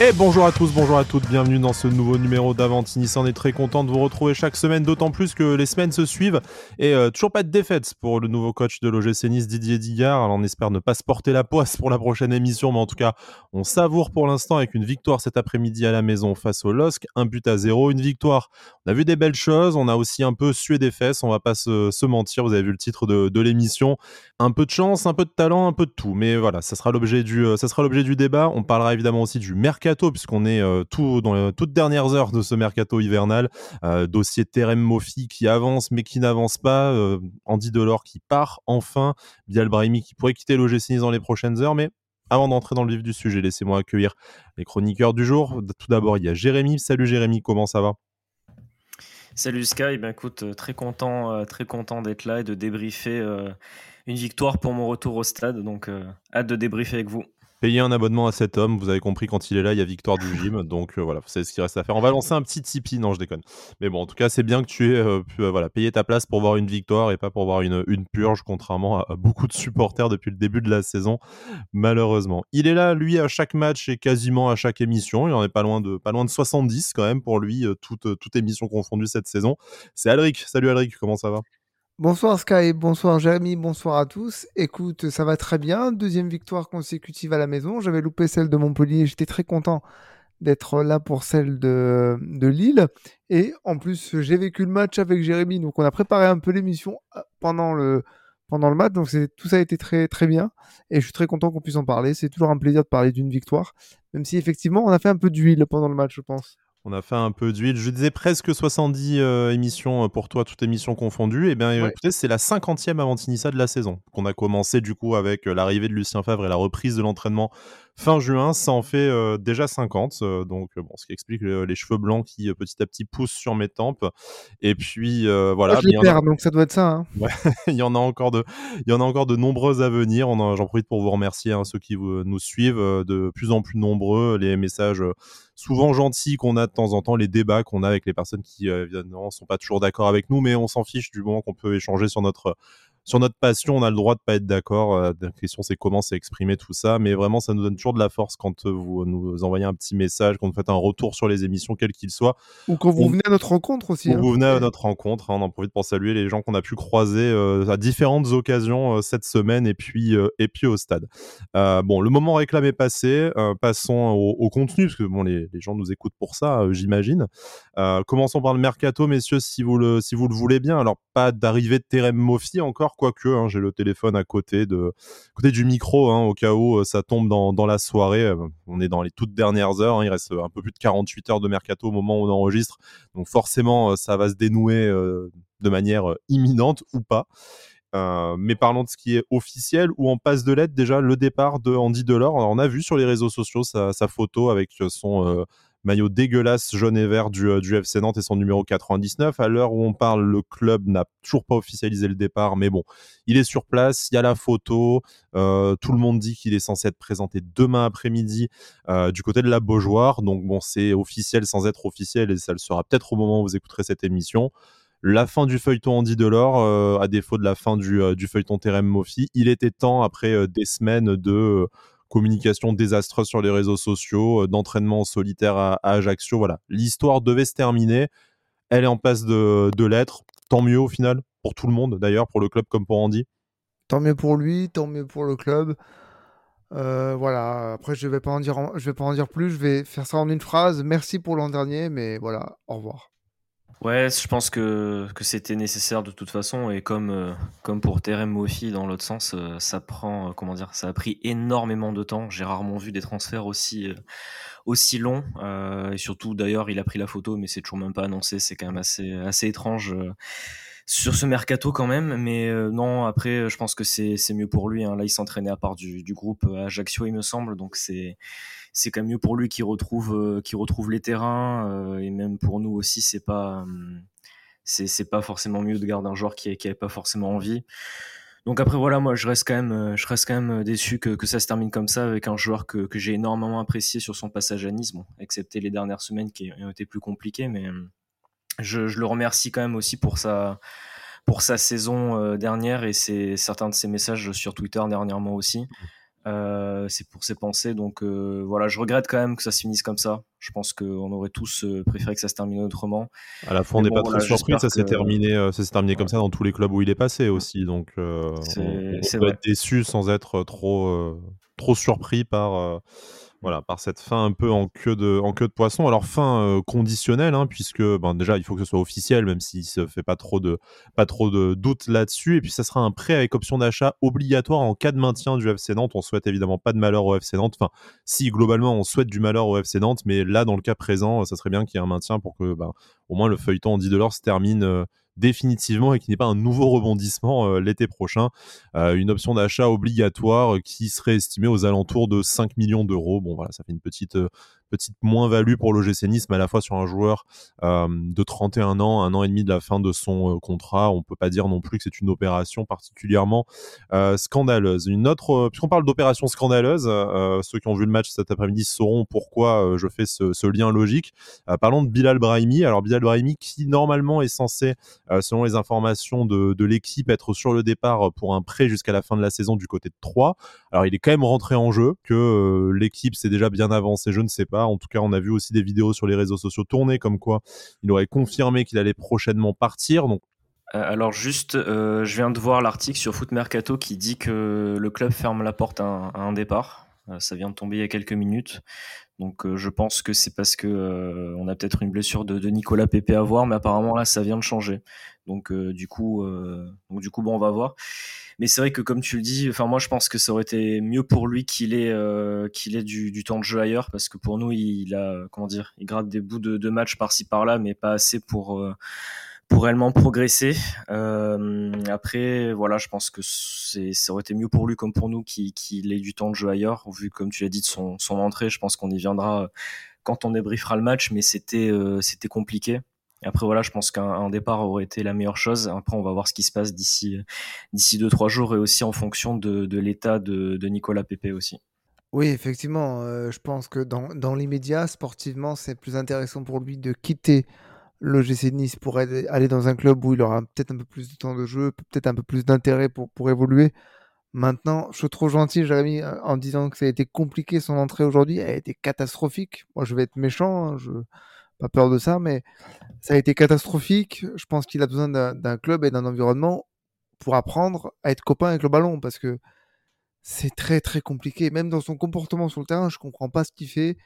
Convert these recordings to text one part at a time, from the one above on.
Et bonjour à tous, bonjour à toutes, bienvenue dans ce nouveau numéro d'Avantinis. On est très content de vous retrouver chaque semaine, d'autant plus que les semaines se suivent et euh, toujours pas de défaite pour le nouveau coach de l'OGC Nice, Didier Digard. Alors on espère ne pas se porter la poisse pour la prochaine émission, mais en tout cas, on savoure pour l'instant avec une victoire cet après-midi à la maison face au LOSC, un but à zéro, une victoire. On a vu des belles choses, on a aussi un peu sué des fesses, on va pas se, mentir, vous avez vu le titre de, l'émission. Un peu de chance, un peu de talent, un peu de tout, mais voilà, ça sera l'objet du, euh, ça sera l'objet du débat. On parlera évidemment aussi du mercato puisqu'on est euh, tout dans les toutes dernières heures de ce mercato hivernal. Euh, dossier Terem Mofi qui avance mais qui n'avance pas. Euh, Andy Delors qui part enfin. Bial Brahimi qui pourrait quitter l'OGC dans les prochaines heures. Mais avant d'entrer dans le vif du sujet, laissez-moi accueillir les chroniqueurs du jour. Tout d'abord, il y a Jérémy. Salut Jérémy, comment ça va? Salut Sky, ben écoute, très content, très content d'être là et de débriefer une victoire pour mon retour au stade. Donc, hâte de débriefer avec vous. Payez un abonnement à cet homme, vous avez compris, quand il est là, il y a victoire du gym. Donc euh, voilà, c'est ce qu'il reste à faire. On va lancer un petit Tipeee, non, je déconne. Mais bon, en tout cas, c'est bien que tu aies euh, pu euh, voilà, payer ta place pour voir une victoire et pas pour voir une, une purge, contrairement à, beaucoup de supporters depuis le début de la saison, malheureusement. Il est là, lui, à chaque match et quasiment à chaque émission. Il en est pas loin de, pas loin de 70 quand même pour lui, toute, toute émission confondue cette saison. C'est Alric. Salut Alric, comment ça va? Bonsoir Sky, bonsoir Jérémy, bonsoir à tous. Écoute, ça va très bien. Deuxième victoire consécutive à la maison. J'avais loupé celle de Montpellier. J'étais très content d'être là pour celle de, Lille. Et en plus, j'ai vécu le match avec Jérémy. Donc, on a préparé un peu l'émission euh, pendant le, pendant le match. Donc, tout ça a été très, très bien. Et je suis très content qu'on puisse en parler. C'est toujours un plaisir de parler d'une victoire. Même si, effectivement, on a fait un peu d'huile pendant le match, je pense. On a fait un peu d'huile. Je disais presque 70 euh, émissions euh, pour toi, toutes émissions confondues. Et eh bien, écoutez, c'est la 50e avant Tinissa de la saison qu'on a commencé du coup avec euh, l'arrivée de Lucien Favre et la reprise de l'entraînement fin juin. Ça en fait déjà 50. donc, bon, ce qui explique les cheveux blancs qui petit à petit poussent sur mes tempes. Et puis, voilà. je les perds, donc ça doit être ça. Hein. il y en a encore de, il y en a encore de nombreuses à venir. J'en profite pour vous remercier, hein, ceux qui nous suivent, de plus en plus nombreux. Les messages souvent gentils qu'on a de temps en temps, les débats qu'on a avec les personnes qui euh, évidemment sont pas toujours d'accord avec nous, mais on s'en fiche du moment qu'on peut échanger sur notre sur notre passion, on a le droit de pas être d'accord. Euh, la question, c'est comment c'est exprimé tout ça. Mais vraiment, ça nous donne toujours de la force quand euh, vous nous envoyez un petit message, quand vous faites un retour sur les émissions, quel qu'il soit. Ou quand vous venez à notre rencontre aussi. Ou hein. vous venez à notre rencontre. Hein, on en profite pour saluer les gens qu'on a pu croiser euh, à différentes occasions cette semaine et puis, et puis au stade. bon, le moment réclamé est passé. passons au, contenu, parce que bon, les, les, gens nous écoutent pour ça, j'imagine. commençons par le mercato, messieurs, si vous le, si vous le voulez bien. Alors, pas d'arrivée de Terem Mofi encore quoique hein, j'ai le téléphone à côté, de, côté du micro, hein, au cas où euh, ça tombe dans, dans, la soirée. Euh, on est dans les toutes dernières heures, hein, il reste un peu plus de 48 heures de mercato au moment où on enregistre, donc forcément euh, ça va se dénouer de manière imminente ou pas. mais parlons de ce qui est officiel, ou en passe de lettre déjà le départ de Andy Delors. on a vu sur les réseaux sociaux sa photo avec son maillot dégueulasse jaune et vert du, euh, du, FC Nantes et son numéro 99. À l'heure où on parle, le club n'a toujours pas officialisé le départ, mais bon, il est sur place, il y a la photo, euh, tout le monde dit qu'il est censé être présenté demain après-midi euh, du côté de la Beaujoire, donc bon, c'est officiel sans être officiel et ça le sera peut-être au moment où vous écouterez cette émission la fin du feuilleton Andy Delors, à défaut de la fin du, feuilleton Terem Mofi. Il était temps, après des semaines de communication désastreuse sur les réseaux sociaux, euh, d'entraînement solitaire à, Ajaccio. Voilà, l'histoire devait se terminer. Elle est en passe de, l'être. Tant mieux au final, pour tout le monde d'ailleurs, pour le club comme pour Andy. Tant mieux pour lui, tant mieux pour le club. Euh, voilà, après je vais vais pas en dire plus, je vais faire ça en une phrase. Merci pour l'an dernier, mais voilà, au revoir. Ouais, je pense que, que c'était nécessaire de toute façon et comme, euh, comme pour Terem Mofi dans l'autre sens, euh, ça prend euh, comment dire, ça a pris énormément de temps. J'ai rarement vu des transferts aussi aussi longs et surtout d'ailleurs, il a pris la photo mais c'est toujours même pas annoncé, c'est quand même assez assez étrange sur ce mercato quand même. Mais non, après, je pense que c'est mieux pour lui. Hein. Là, il s'entraînait à part du, du groupe Ajaccio, il me semble. Donc, c'est c'est quand même mieux pour lui qu'il retrouve, euh, retrouve les terrains. Euh, et même pour nous aussi, c'est pas, c'est pas forcément mieux de garder un joueur qui n'avait pas forcément envie. Donc après voilà, moi je reste quand même, euh, je reste quand même déçu que, que ça se termine comme ça avec un joueur que, que j'ai énormément apprécié sur son passage à Nice, bon, excepté les dernières semaines qui ont été plus compliquées, mais je, je le remercie quand même aussi pour sa, pour sa saison dernière et c'est certains de ses messages sur Twitter dernièrement aussi. Euh, c'est pour ses pensées. Donc euh, voilà, je regrette quand même que ça se finisse comme ça. Je pense qu'on aurait tous euh, préféré que ça se termine autrement. À la fois, on n'est pas très surpris. Ça s'est terminé, ça s'est terminé comme ça dans tous les clubs où il est passé aussi. Donc on, on peut être déçu sans être trop trop surpris par voilà, par cette fin un peu en queue de, poisson. Alors fin euh, conditionnelle, hein, puisque ben, déjà il faut que ce soit officiel, même s'il se fait pas trop de, pas trop de doutes là-dessus. Et puis ça sera un prêt avec option d'achat obligatoire en cas de maintien du FC Nantes. On souhaite évidemment pas de malheur au FC Nantes. Enfin, si globalement on souhaite du malheur au FC Nantes, mais là dans le cas présent, ça serait bien qu'il y ait un maintien pour que ben, au moins le feuilleton en 10 dollars se termine. Euh, définitivement et qu'il n'y ait pas un nouveau rebondissement euh, l'été prochain. Euh, une option d'achat obligatoire qui serait estimée aux alentours de 5 millions d'euros. Bon voilà, ça fait une petite, euh, petite moins-value pour l'OGC Nice, à la fois sur un joueur euh, de 31 ans, un an et demi de la fin de son euh, contrat. On peut pas dire non plus que c'est une opération particulièrement euh, scandaleuse. Une autre, puisqu'on parle d'opération scandaleuse, ceux qui ont vu le match cet après-midi sauront pourquoi je fais ce, ce lien logique. parlons de Bilal Brahimi. Alors Bilal Brahimi qui normalement est censé, selon les informations de, de l'équipe, être sur le départ pour un prêt jusqu'à la fin de la saison du côté de 3. Alors il est quand même rentré en jeu, que l'équipe s'est déjà bien avancée, je ne sais pas. En tout cas, on a vu aussi des vidéos sur les réseaux sociaux tourner comme quoi il aurait confirmé qu'il allait prochainement partir. Euh, alors juste, euh, je viens de voir l'article sur Foot Mercato qui dit que le club ferme la porte à un, départ. Euh, ça vient de tomber il y a quelques minutes. Donc je pense que c'est parce que on a peut-être une blessure de, Nicolas Pépé à voir, mais apparemment là ça vient de changer. Donc du coup, on va voir. Mais c'est vrai que comme tu le dis, enfin moi je pense que ça aurait été mieux pour lui qu'il ait euh, qu'il ait du, temps de jeu ailleurs parce que pour nous il a comment dire, il gratte des bouts de, de match par-ci par-là, mais pas assez pour euh, pour réellement progresser. Euh, après, voilà, je pense que ça aurait été mieux pour lui comme pour nous qu'il ait du temps de jeu ailleurs. Vu, comme tu l'as dit, de son, son entrée, je pense qu'on y viendra quand on débriefera le match, mais c'était c'était compliqué après voilà, je pense qu'un départ aurait été la meilleure chose. Après, on va voir ce qui se passe d'ici d'ici deux trois jours et aussi en fonction de, l'état de, Nicolas Pepe aussi. Oui, effectivement, euh, je pense que dans, l'immédiat, sportivement, c'est plus intéressant pour lui de quitter le GC Nice pour aller dans un club où il aura peut-être un peu plus de temps de jeu, peut-être un peu plus d'intérêt pour, pour évoluer. Maintenant, je suis trop gentil, Jérémy, en disant que ça a été compliqué son entrée aujourd'hui. Elle a été catastrophique. Moi, je vais être méchant. Hein, pas peur de ça, mais ça a été catastrophique. Je pense qu'il a besoin d'un club et d'un environnement pour apprendre à être copain avec le ballon parce que c'est très très compliqué. Même dans son comportement sur le terrain, je comprends pas ce qu'il fait.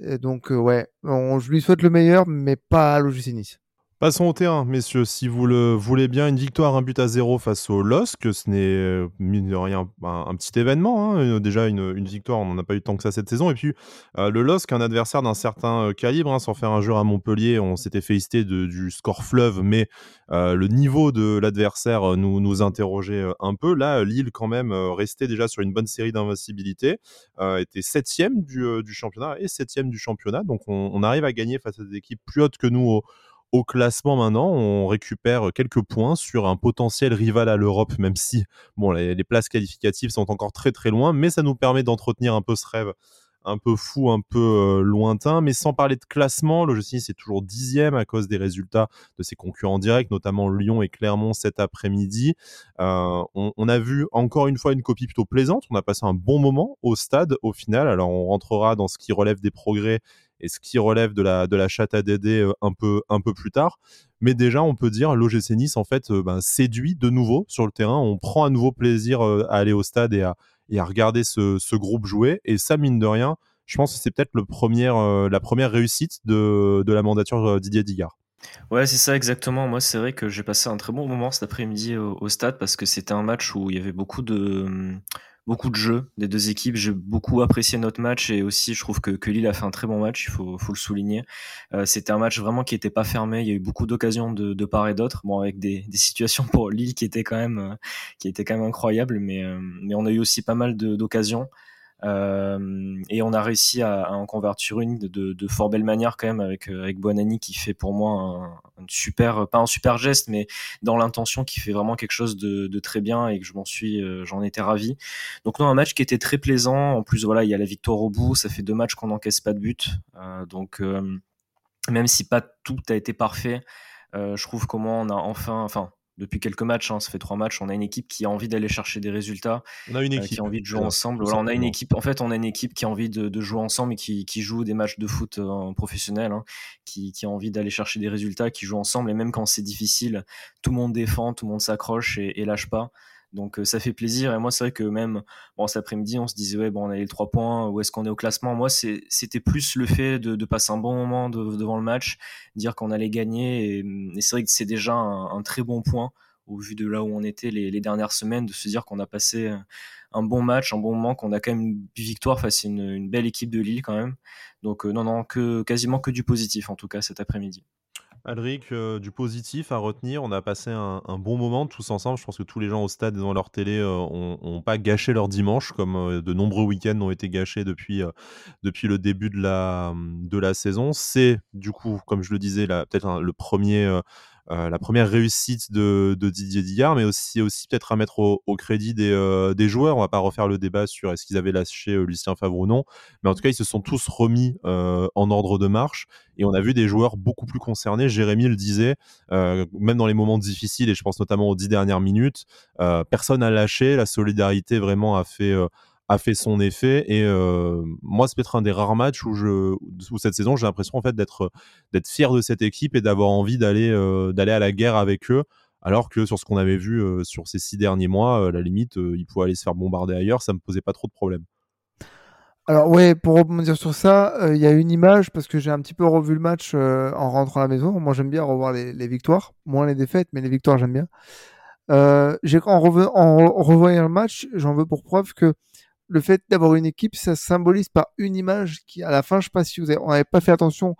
donc, euh, ouais, je lui souhaite le meilleur, mais pas à l'OGC. Passons au terrain, messieurs. Si vous le voulez bien, une victoire, un but à zéro face au LOSC, ce n'est euh, mine rien un, petit événement. Hein. Euh, déjà, une, victoire, on n'en a pas eu tant que ça cette saison. Et puis, euh, le LOSC, un adversaire d'un certain calibre, hein, sans faire un jeu à Montpellier, on s'était félicité du score fleuve, mais le niveau de l'adversaire nous, interrogeait un peu. Là, Lille, quand même, restait déjà sur une bonne série d'invincibilité, était septième du, championnat et septième du championnat. Donc, on, arrive à gagner face à des équipes plus hautes que nous au classement maintenant, on récupère quelques points sur un potentiel rival à l'Europe, même si bon, les, places qualificatives sont encore très très loin, mais ça nous permet d'entretenir un peu ce rêve un peu fou, un peu euh, lointain, mais sans parler de classement, le Nice c'est toujours dixième à cause des résultats de ses concurrents directs, notamment Lyon et Clermont cet après-midi. Euh, on, on, a vu encore une fois une copie plutôt plaisante, on a passé un bon moment au stade au final, alors on rentrera dans ce qui relève des progrès et ce qui relève de la, de la chatte à Dédé euh, un, peu, un peu plus tard. Mais déjà, on peut dire l'OGC Nice, en fait, euh, ben, séduit de nouveau sur le terrain. On prend à nouveau plaisir euh, à aller au stade et à, et à regarder ce, ce, groupe jouer. Et ça, mine de rien, je pense que c'est peut-être le premier, la première réussite de, de la mandature Didier Digard. Ouais, c'est ça exactement. Moi, c'est vrai que j'ai passé un très bon moment cet après-midi au, au, stade parce que c'était un match où il y avait beaucoup de beaucoup de jeux des deux équipes. J'ai beaucoup apprécié notre match et aussi je trouve que, que Lille a fait un très bon match, il faut, le souligner. Euh, C'était un match vraiment qui n'était pas fermé, il y a eu beaucoup d'occasions de, part et d'autre, bon avec des, des, situations pour Lille qui étaient quand même, euh, qui étaient quand même incroyables, mais, euh, mais on a eu aussi pas mal d'occasions. Euh, et on a réussi à, en convertir une de, fort belle manière quand même avec euh, avec Bonani qui fait pour moi un, un, super pas un super geste mais dans l'intention qui fait vraiment quelque chose de, très bien et que je m'en suis euh, j'en étais ravi. Donc non un match qui était très plaisant. En plus voilà il y a la victoire au bout. Ça fait deux matchs qu'on n'encaisse pas de but. Euh, donc même si pas tout a été parfait je trouve comment on a enfin enfin depuis quelques matchs. Hein, ça fait trois matchs. On a une équipe qui a envie d'aller chercher des résultats. On a une équipe qui a envie de jouer ensemble. Voilà, on a une équipe. En fait, on a une équipe qui a envie de, jouer ensemble et qui, joue des matchs de foot euh, professionnels, hein, qui, a envie d'aller chercher des résultats, qui joue ensemble. Et même quand c'est difficile, tout le monde défend, tout le monde s'accroche et, et lâche pas. Donc euh, ça fait plaisir. Et moi, c'est vrai que même bon, cet après-midi, on se disait, ouais, bon, on a les trois points, où est-ce qu'on est au classement? Moi, c'était plus le fait de, passer un bon moment devant le match, dire qu'on allait gagner. Et, c'est vrai que c'est déjà un, très bon point au vu de là où on était les, dernières semaines, de se dire qu'on a passé un bon match, un bon moment, qu'on a quand même une victoire face à une, belle équipe de Lille quand même. Donc euh, non, non, que, quasiment que du positif en tout cas cet après-midi. Alric, euh, du positif à retenir? On a passé un, bon moment tous ensemble. Je pense que tous les gens au stade et dans leur télé n'ont euh, pas gâché leur dimanche, comme euh, de nombreux week-ends ont été gâchés depuis, depuis le début de la, de la saison. C'est, du coup, comme je le disais, peut-être le premier la première réussite de, Didier Dillard, mais aussi, aussi peut-être à mettre au, crédit euh, des, joueurs. On va pas refaire le débat sur est-ce qu'ils avaient lâché euh, Lucien Favre ou non, mais en tout cas, ils se sont tous remis en ordre de marche et on a vu des joueurs beaucoup plus concernés. Jérémy le disait, même dans les moments difficiles, et je pense notamment aux dix dernières minutes, personne n'a lâché. La solidarité vraiment a fait a fait son effet. Et euh, moi, c'est peut-être un des rares matchs où, je, où cette saison, j'ai l'impression en fait d'être d'être fier de cette équipe et d'avoir envie d'aller euh, d'aller à la guerre avec eux. Alors que sur ce qu'on avait vu euh, sur ces six derniers mois, la limite, ils pouvaient aller se faire bombarder ailleurs, ça me posait pas trop de problèmes. Alors ouais, pour rebondir sur ça, il y a une image parce que j'ai un petit peu revu le match en rentrant à la maison. Moi, j'aime bien revoir les, victoires, moins les défaites, mais les victoires, j'aime bien. en, en, revoyant le match, j'en veux pour preuve que le fait d'avoir une équipe, ça symbolise par une image qui, à la fin, je sais pas si vous avez, on n'avait pas fait attention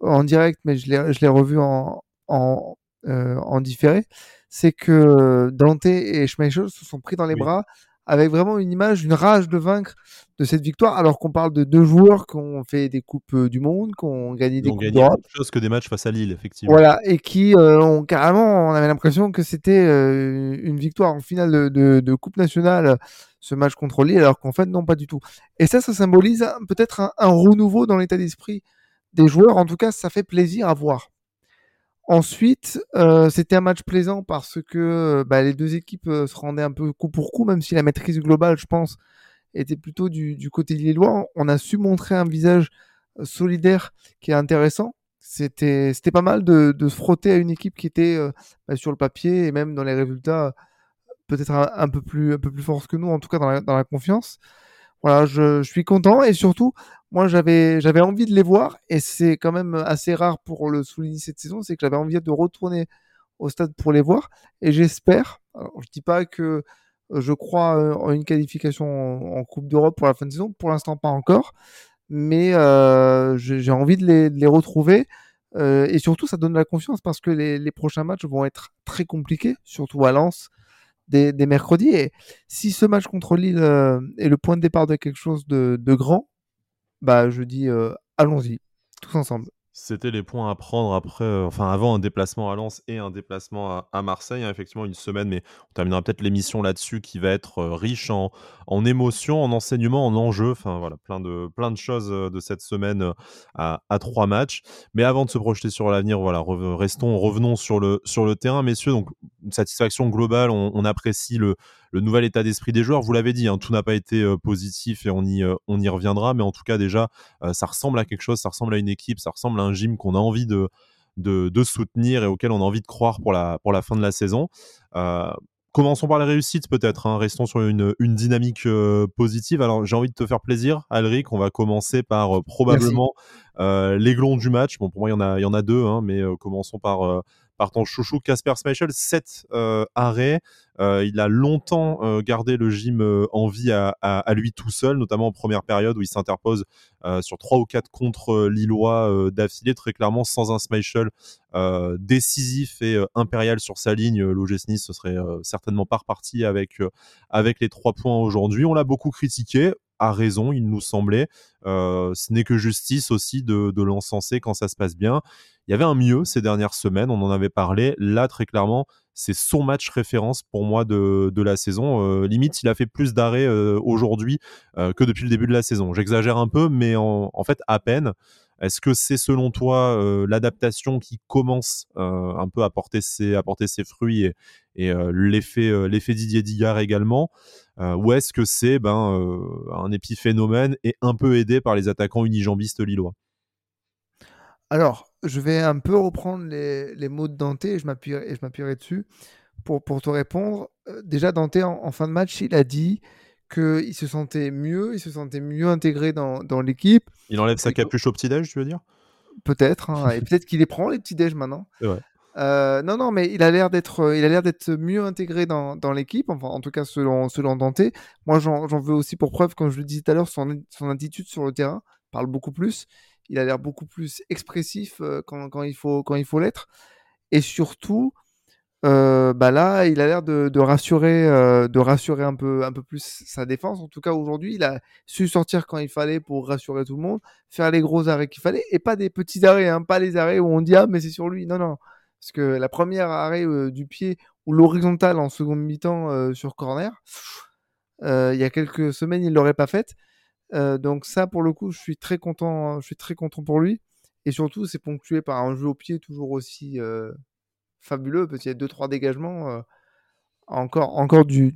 en direct, mais je l'ai, je l'ai revu en, en, euh, en différé, c'est que Dante et Schmeichel se sont pris dans les bras avec vraiment une image, une rage de vaincre de cette victoire, alors qu'on parle de deux joueurs qui ont fait des coupes euh, du monde, qui ont gagné des coupes d'Europe. chose que des matchs face à Lille, effectivement. Voilà, et qui euh, ont carrément, on avait l'impression que c'était euh, une victoire en finale de, de, Coupe nationale, ce match contre Lille, alors qu'en fait, non, pas du tout. Et ça, ça symbolise peut-être un, un renouveau dans l'état d'esprit des joueurs. En tout cas, ça fait plaisir à voir. Ensuite, euh, c'était un match plaisant parce que bah, les deux équipes euh, se rendaient un peu coup pour coup, même si la maîtrise globale, je pense, était plutôt du, du côté lillois. On a su montrer un visage euh, solidaire qui est intéressant. C'était c'était pas mal de, se frotter à une équipe qui était bah, sur le papier et même dans les résultats peut-être un, peu plus un peu plus que nous, en tout cas dans la confiance. Voilà, je, suis content et surtout moi j'avais envie de les voir et c'est quand même assez rare pour le souligner cette saison, c'est que j'avais envie de retourner au stade pour les voir et j'espère. Je dis pas que je crois euh, en une qualification en, Coupe d'Europe pour la fin de saison, pour l'instant pas encore, mais euh, j'ai envie de les, les retrouver. Euh, et surtout, ça donne de la confiance parce que les, les, prochains matchs vont être très compliqués, surtout à Lens, des, mercredis. Et si ce match contre Lille euh, est le point de départ de quelque chose de, de grand, bah je dis euh, allons-y, tous ensemble. C'était les points à prendre après, euh, avant un déplacement à Lens et un déplacement à, Marseille. Hein, effectivement, une semaine, mais on terminera peut-être l'émission là-dessus qui va être euh, riche en, émotions, en enseignements, en enjeux. Voilà, plein de, choses de cette semaine à, trois matchs. Mais avant de se projeter sur l'avenir, voilà, restons, revenons sur le, sur le terrain, messieurs. Donc, satisfaction globale, on apprécie le, le nouvel état d'esprit des joueurs. Vous l'avez dit, hein, tout n'a pas été euh, positif et on y, euh, on y reviendra, mais en tout cas déjà, euh, ça ressemble à quelque chose, ça ressemble à une équipe, ça ressemble à un gym qu'on a envie de, de, soutenir et auquel on a envie de croire pour la, pour la fin de la saison. Commençons par les réussites peut-être, hein. restons sur une, une dynamique positive. Alors j'ai envie de te faire plaisir, Alric, on va commencer par probablement l'aiglon du match. Bon pour moi il y en a, il y en a deux, hein, mais commençons par par chouchou Casper Schmeichel, 7 euh, arrêts. Euh, il a longtemps euh, gardé le gym en vie à, lui tout seul, notamment en première période où il s'interpose sur 3 ou 4 contre Lillois d'affilée, très clairement sans un Schmeichel décisif et impérial sur sa ligne. L'OGC Nice, ce serait certainement pas reparti avec, avec les 3 points aujourd'hui. On l'a beaucoup critiqué, a raison, il nous semblait. ce n'est que justice aussi de, de l'encenser quand ça se passe bien. Il y avait un mieux ces dernières semaines, on en avait parlé. Là, très clairement, c'est son match référence pour moi de, la saison. limite, il a fait plus d'arrêts aujourd'hui que depuis le début de la saison. J'exagère un peu, mais en, fait, à peine. Est-ce que c'est selon toi l'adaptation qui commence un peu à porter ses, fruits et, l'effet, l'effet Didier Digard également Ou est-ce que c'est ben, un épiphénomène et un peu aidé par les attaquants unijambistes lillois? Alors, je vais un peu reprendre les, mots de Dante et je m'appuierai dessus pour, pour te répondre. Euh, déjà, Dante, en, fin de match, il a dit qu'il se sentait mieux, il se sentait mieux intégré dans, l'équipe. Il enlève sa capuche au petit-déj, tu veux dire? Peut-être, hein, et peut-être qu'il les prend, les petits-déj, maintenant. Euh, non, non, mais il a l'air d'être, il a l'air d'être mieux intégré dans, l'équipe, enfin, en tout cas selon, selon Dante. Moi, j'en veux aussi pour preuve, comme je le disais tout à l'heure, son, son attitude sur le terrain parle beaucoup plus il a l'air beaucoup plus expressif euh, quand, il faut l'être. Et surtout, euh, bah là, il a l'air de, rassurer, euh, de rassurer un peu, un peu plus sa défense. En tout cas, aujourd'hui, il a su sortir quand il fallait pour rassurer tout le monde, faire les gros arrêts qu'il fallait, et pas des petits arrêts, hein, pas les arrêts où on dit ah mais c'est sur lui. Non non, parce que la première arrêt du pied ou l'horizontale en seconde mi-temps sur corner, il y a quelques semaines, il l'aurait pas faite. Euh, donc ça, pour le coup, je suis très content. Je suis très content pour lui. Et surtout, c'est ponctué par un jeu au pied toujours aussi euh, fabuleux, parce qu'il y a deux trois dégagements. Euh, encore, encore du,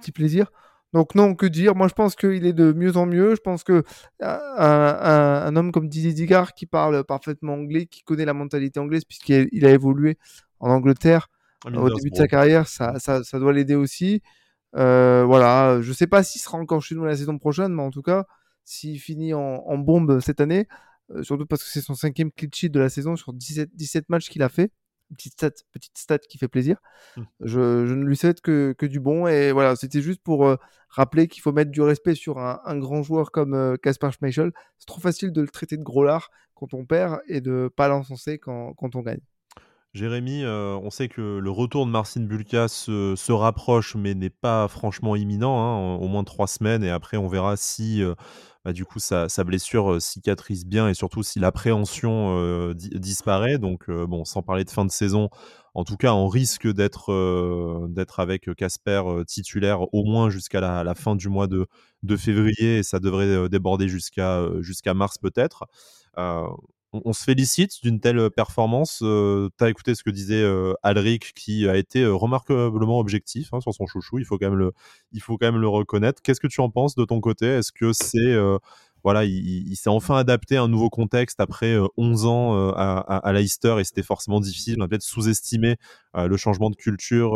petit plaisir. Donc non, que dire Moi, je pense qu'il est de mieux en mieux. Je pense que un, homme comme Didier Digard, qui parle parfaitement anglais, qui connaît la mentalité anglaise, puisqu'il a évolué en Angleterre au début de sa carrière, ça, ça, ça doit l'aider aussi. voilà, je sais pas s'il sera encore chez nous la saison prochaine, mais en tout cas, s'il finit en, bombe cette année, euh, surtout parce que c'est son cinquième clean sheet de la saison sur 17, 17 matchs qu'il a fait. Petite stat, petite stat qui fait plaisir. Mmh. Je, ne lui souhaite que, que, du bon. Et voilà, c'était juste pour euh, rappeler qu'il faut mettre du respect sur un, grand joueur comme Casper euh, Schmeichel. C'est trop facile de le traiter de gros lard quand on perd et de pas l'encenser quand, quand on gagne. Jérémy, on sait que le retour de Marcin Bulka se, rapproche, mais n'est pas franchement imminent, hein, au moins trois semaines, et après on verra si bah, du coup, sa, blessure cicatrise bien et surtout si l'appréhension disparaît. Donc, bon, sans parler de fin de saison, en tout cas, on risque d'être avec Casper titulaire au moins jusqu'à la, fin du mois de, février et ça devrait déborder jusqu'à mars peut-être on, se félicite d'une telle performance. tu as écouté ce que disait Alric, qui a été remarquablement objectif hein, sur son chouchou. Il faut quand même le, il faut quand même le reconnaître. Qu'est-ce que tu en penses de ton côté? Est-ce que c'est voilà, il, s'est enfin adapté à un nouveau contexte après 11 euh, ans euh, à, Leicester et c'était forcément difficile. On a peut-être sous-estimé euh, le changement de culture,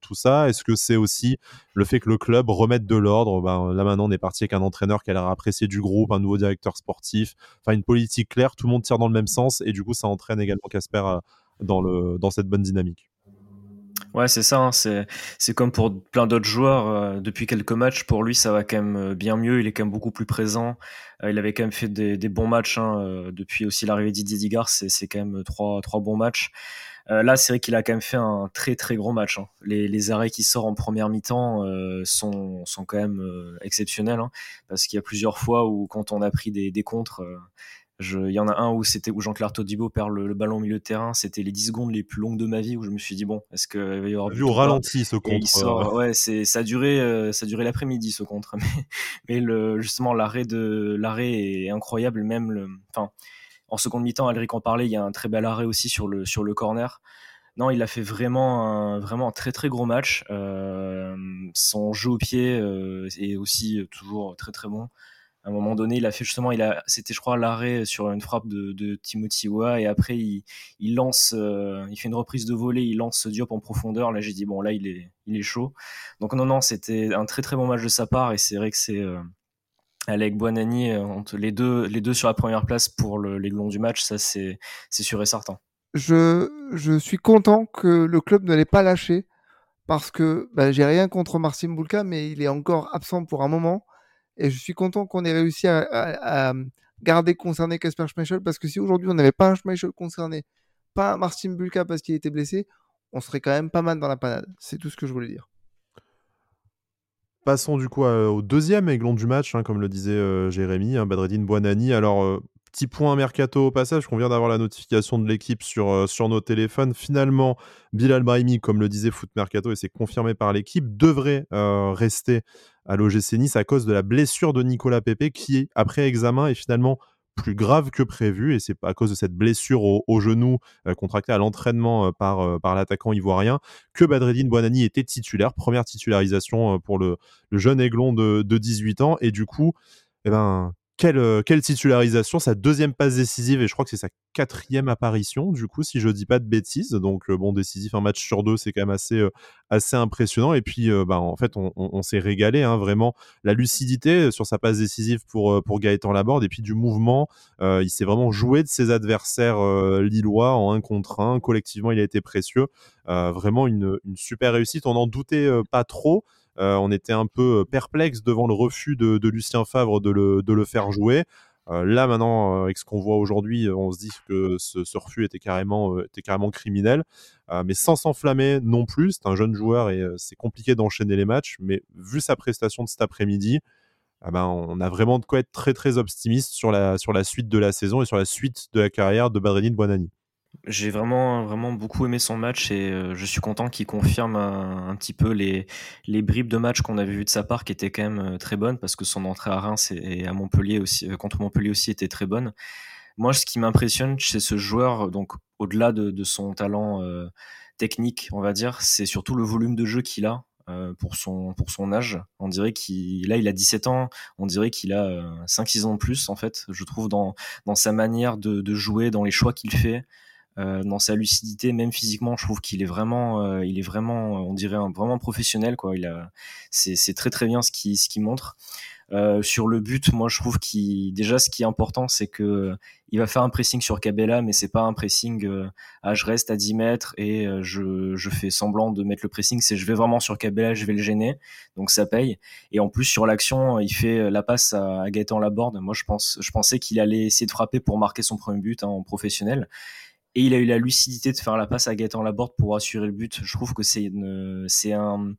tout ça. Est-ce que c'est aussi le fait que le club remette de l'ordre? Ben, Là maintenant, on est parti avec un entraîneur qui a l'air apprécié du groupe, un nouveau directeur sportif, enfin une politique claire, tout le monde tire dans le même sens et du coup, ça entraîne également Casper dans cette bonne dynamique. Ouais, c'est ça. Hein, c'est, comme pour plein d'autres joueurs. Euh, depuis quelques matchs, pour lui, ça va quand même euh, bien mieux. Il est quand même beaucoup plus présent. Euh, il avait quand même fait des, bons matchs hein, depuis aussi l'arrivée d'Idier Digard. C'est, quand même trois, trois bons matchs. là, c'est vrai qu'il a quand même fait un très très gros match. Hein. Les, les, arrêts qui sortent en première mi-temps sont, sont quand même exceptionnels. parce qu'il y a plusieurs fois où, quand on a pris des, des contres, il y en a un où c'était où Jean-Claire Todibo perd le, ballon au milieu de terrain. C'était les 10 secondes les plus longues de ma vie où je me suis dit bon, est-ce qu'il va y avoir vu au ralenti ce contre euh, Ouais, c'est ça a duré euh, ça a duré l'après-midi ce contre. Mais, le, justement l'arrêt de l'arrêt est incroyable. Même le enfin en seconde mi-temps, Alric en parlait. Il y a un très bel arrêt aussi sur le sur le corner. Non, il a fait vraiment un, vraiment un très très gros match. Euh, son jeu au pied est aussi toujours très très bon à un moment donné, il a fait justement, il a, c'était je crois l'arrêt sur une frappe de, de Timothy Wa et après il, il lance, euh, il fait une reprise de volée, il lance Diop en profondeur. Là j'ai dit bon là il est, il est chaud. Donc non non, c'était un très très bon match de sa part et c'est vrai que c'est euh, avec Buonani euh, entre les deux, les deux sur la première place pour les du match, ça c'est, c'est sûr et certain. Je, je suis content que le club ne l'ait pas lâché parce que bah, j'ai rien contre Marcin Bulka, mais il est encore absent pour un moment. Et je suis content qu'on ait réussi à, garder concerné Casper Schmeichel parce que si aujourd'hui on n'avait pas un Schmeichel concerné, pas un Marcin Bulka parce qu'il était blessé, on serait quand même pas mal dans la panade. C'est tout ce que je voulais dire. Passons du coup au deuxième aiglon du match, hein, comme le disait euh, Jérémy, hein, Badreddine. Alors, euh, Petit point mercato au passage, qu'on vient d'avoir la notification de l'équipe sur, sur nos téléphones. Finalement, Bilal Brahimi, comme le disait Foot Mercato, et c'est confirmé par l'équipe, devrait rester à l'OGC Nice à cause de la blessure de Nicolas Pepe qui, après examen, est finalement plus grave que prévu et c'est à cause de cette blessure au, genou euh, contractée à l'entraînement euh, par, euh, l'attaquant ivoirien que Badreddine Boanani était titulaire, première titularisation pour le, jeune aiglon de, de, 18 ans et du coup eh ben, euh, quelle, titularisation, sa deuxième passe décisive, et je crois que c'est sa quatrième apparition, du coup, si je dis pas de bêtises. Donc, euh, bon, décisif un match sur deux, c'est quand même assez, euh, assez impressionnant. Et puis, bah, en fait, on, s'est régalé, hein, vraiment. La lucidité sur sa passe décisive pour, pour Gaëtan Laborde, et puis du mouvement, il s'est vraiment joué de ses adversaires lillois en un contre un. Collectivement, il a été précieux. vraiment une, une super réussite. On n'en doutait pas trop. Euh, on était un peu euh, perplexe devant le refus de, Lucien Favre de le, faire jouer. Euh, là maintenant, avec ce qu'on voit aujourd'hui, on se dit que ce, refus était carrément, criminel, mais sans s'enflammer non plus. C'est un jeune joueur et c'est compliqué d'enchaîner les matchs. Mais vu sa prestation de cet après-midi, ah ben, on a vraiment de quoi être très très optimiste sur la, suite de la saison et sur la suite de la carrière de Badreddine Buonani. J'ai vraiment, vraiment beaucoup aimé son match et euh, je suis content qu'il confirme un, petit peu les, les bribes de match qu'on avait vu de sa part qui étaient quand même euh, très bonnes parce que son entrée à Reims et, à Montpellier aussi, euh, contre Montpellier aussi était très bonne. Moi, ce qui m'impressionne chez ce joueur, donc au-delà de, son talent technique, on va dire, c'est surtout le volume de jeu qu'il a. pour, son, pour son âge. On dirait qu'il là il a 17 ans, on dirait qu'il a 5-6 ans de plus en fait, je trouve dans, dans sa manière de, de jouer, dans les choix qu'il fait. Euh, dans sa lucidité, même physiquement, je trouve qu'il est vraiment, euh, il est vraiment, on dirait un, vraiment professionnel quoi. Il a, c'est très très bien ce qu'il ce qu'il montre. Euh, sur le but, moi je trouve qu'il déjà ce qui est important, c'est que il va faire un pressing sur Cabella, mais c'est pas un pressing ah, je reste à 10 mètres et je, je fais semblant de mettre le pressing, c'est je vais vraiment sur Cabella, je vais le gêner, donc ça paye. Et en plus sur l'action, il fait la passe à, à Gaëtan Laborde. Moi je pense, je pensais qu'il allait essayer de frapper pour marquer son premier but hein, en professionnel et il a eu la lucidité de faire la passe à Gaëtan Laborde pour assurer le but. Je trouve que c'est c'est un,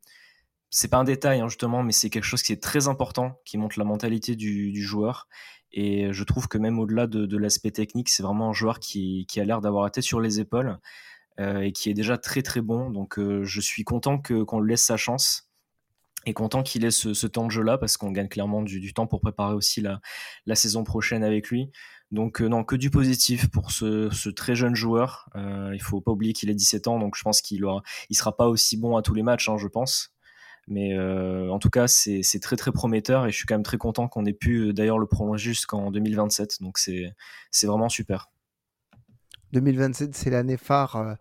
c'est pas un détail hein, justement, mais c'est quelque chose qui est très important, qui montre la mentalité du, joueur. Et je trouve que même au-delà de, l'aspect technique, c'est vraiment un joueur qui, a l'air d'avoir la tête sur les épaules euh, et qui est déjà très très bon. Donc euh, je suis content que qu'on lui laisse sa chance et content qu'il ait ce, temps de jeu là parce qu'on gagne clairement du, temps pour préparer aussi la, la saison prochaine avec lui. Donc euh, non, que du positif pour ce, très jeune joueur. Euh, il faut pas oublier qu'il a 17 ans, donc je pense qu'il aura, il sera pas aussi bon à tous les matchs, hein, je pense. Mais euh, en tout cas, c'est très très prometteur et je suis quand même très content qu'on ait pu d'ailleurs le prolonger jusqu'en 2027. Donc c'est vraiment super. 2027, c'est l'année phare euh,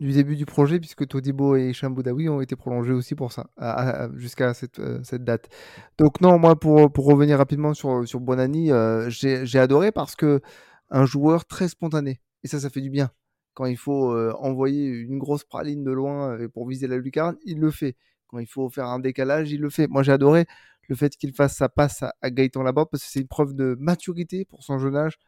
du début du projet, puisque Todibo et Chamboudaoui ont été prolongés aussi pour ça, jusqu'à cette, euh, cette, date. Donc non, moi, pour, pour revenir rapidement sur, sur Bonani, euh, j'ai adoré parce que un joueur très spontané, et ça, ça fait du bien. Quand il faut envoyer une grosse praline de loin pour viser la lucarne, il le fait. Quand il faut faire un décalage, il le fait. Moi, j'ai adoré le fait qu'il fasse sa passe à, à Gaëtan Laborde, parce que c'est une preuve de maturité pour son jeune âge.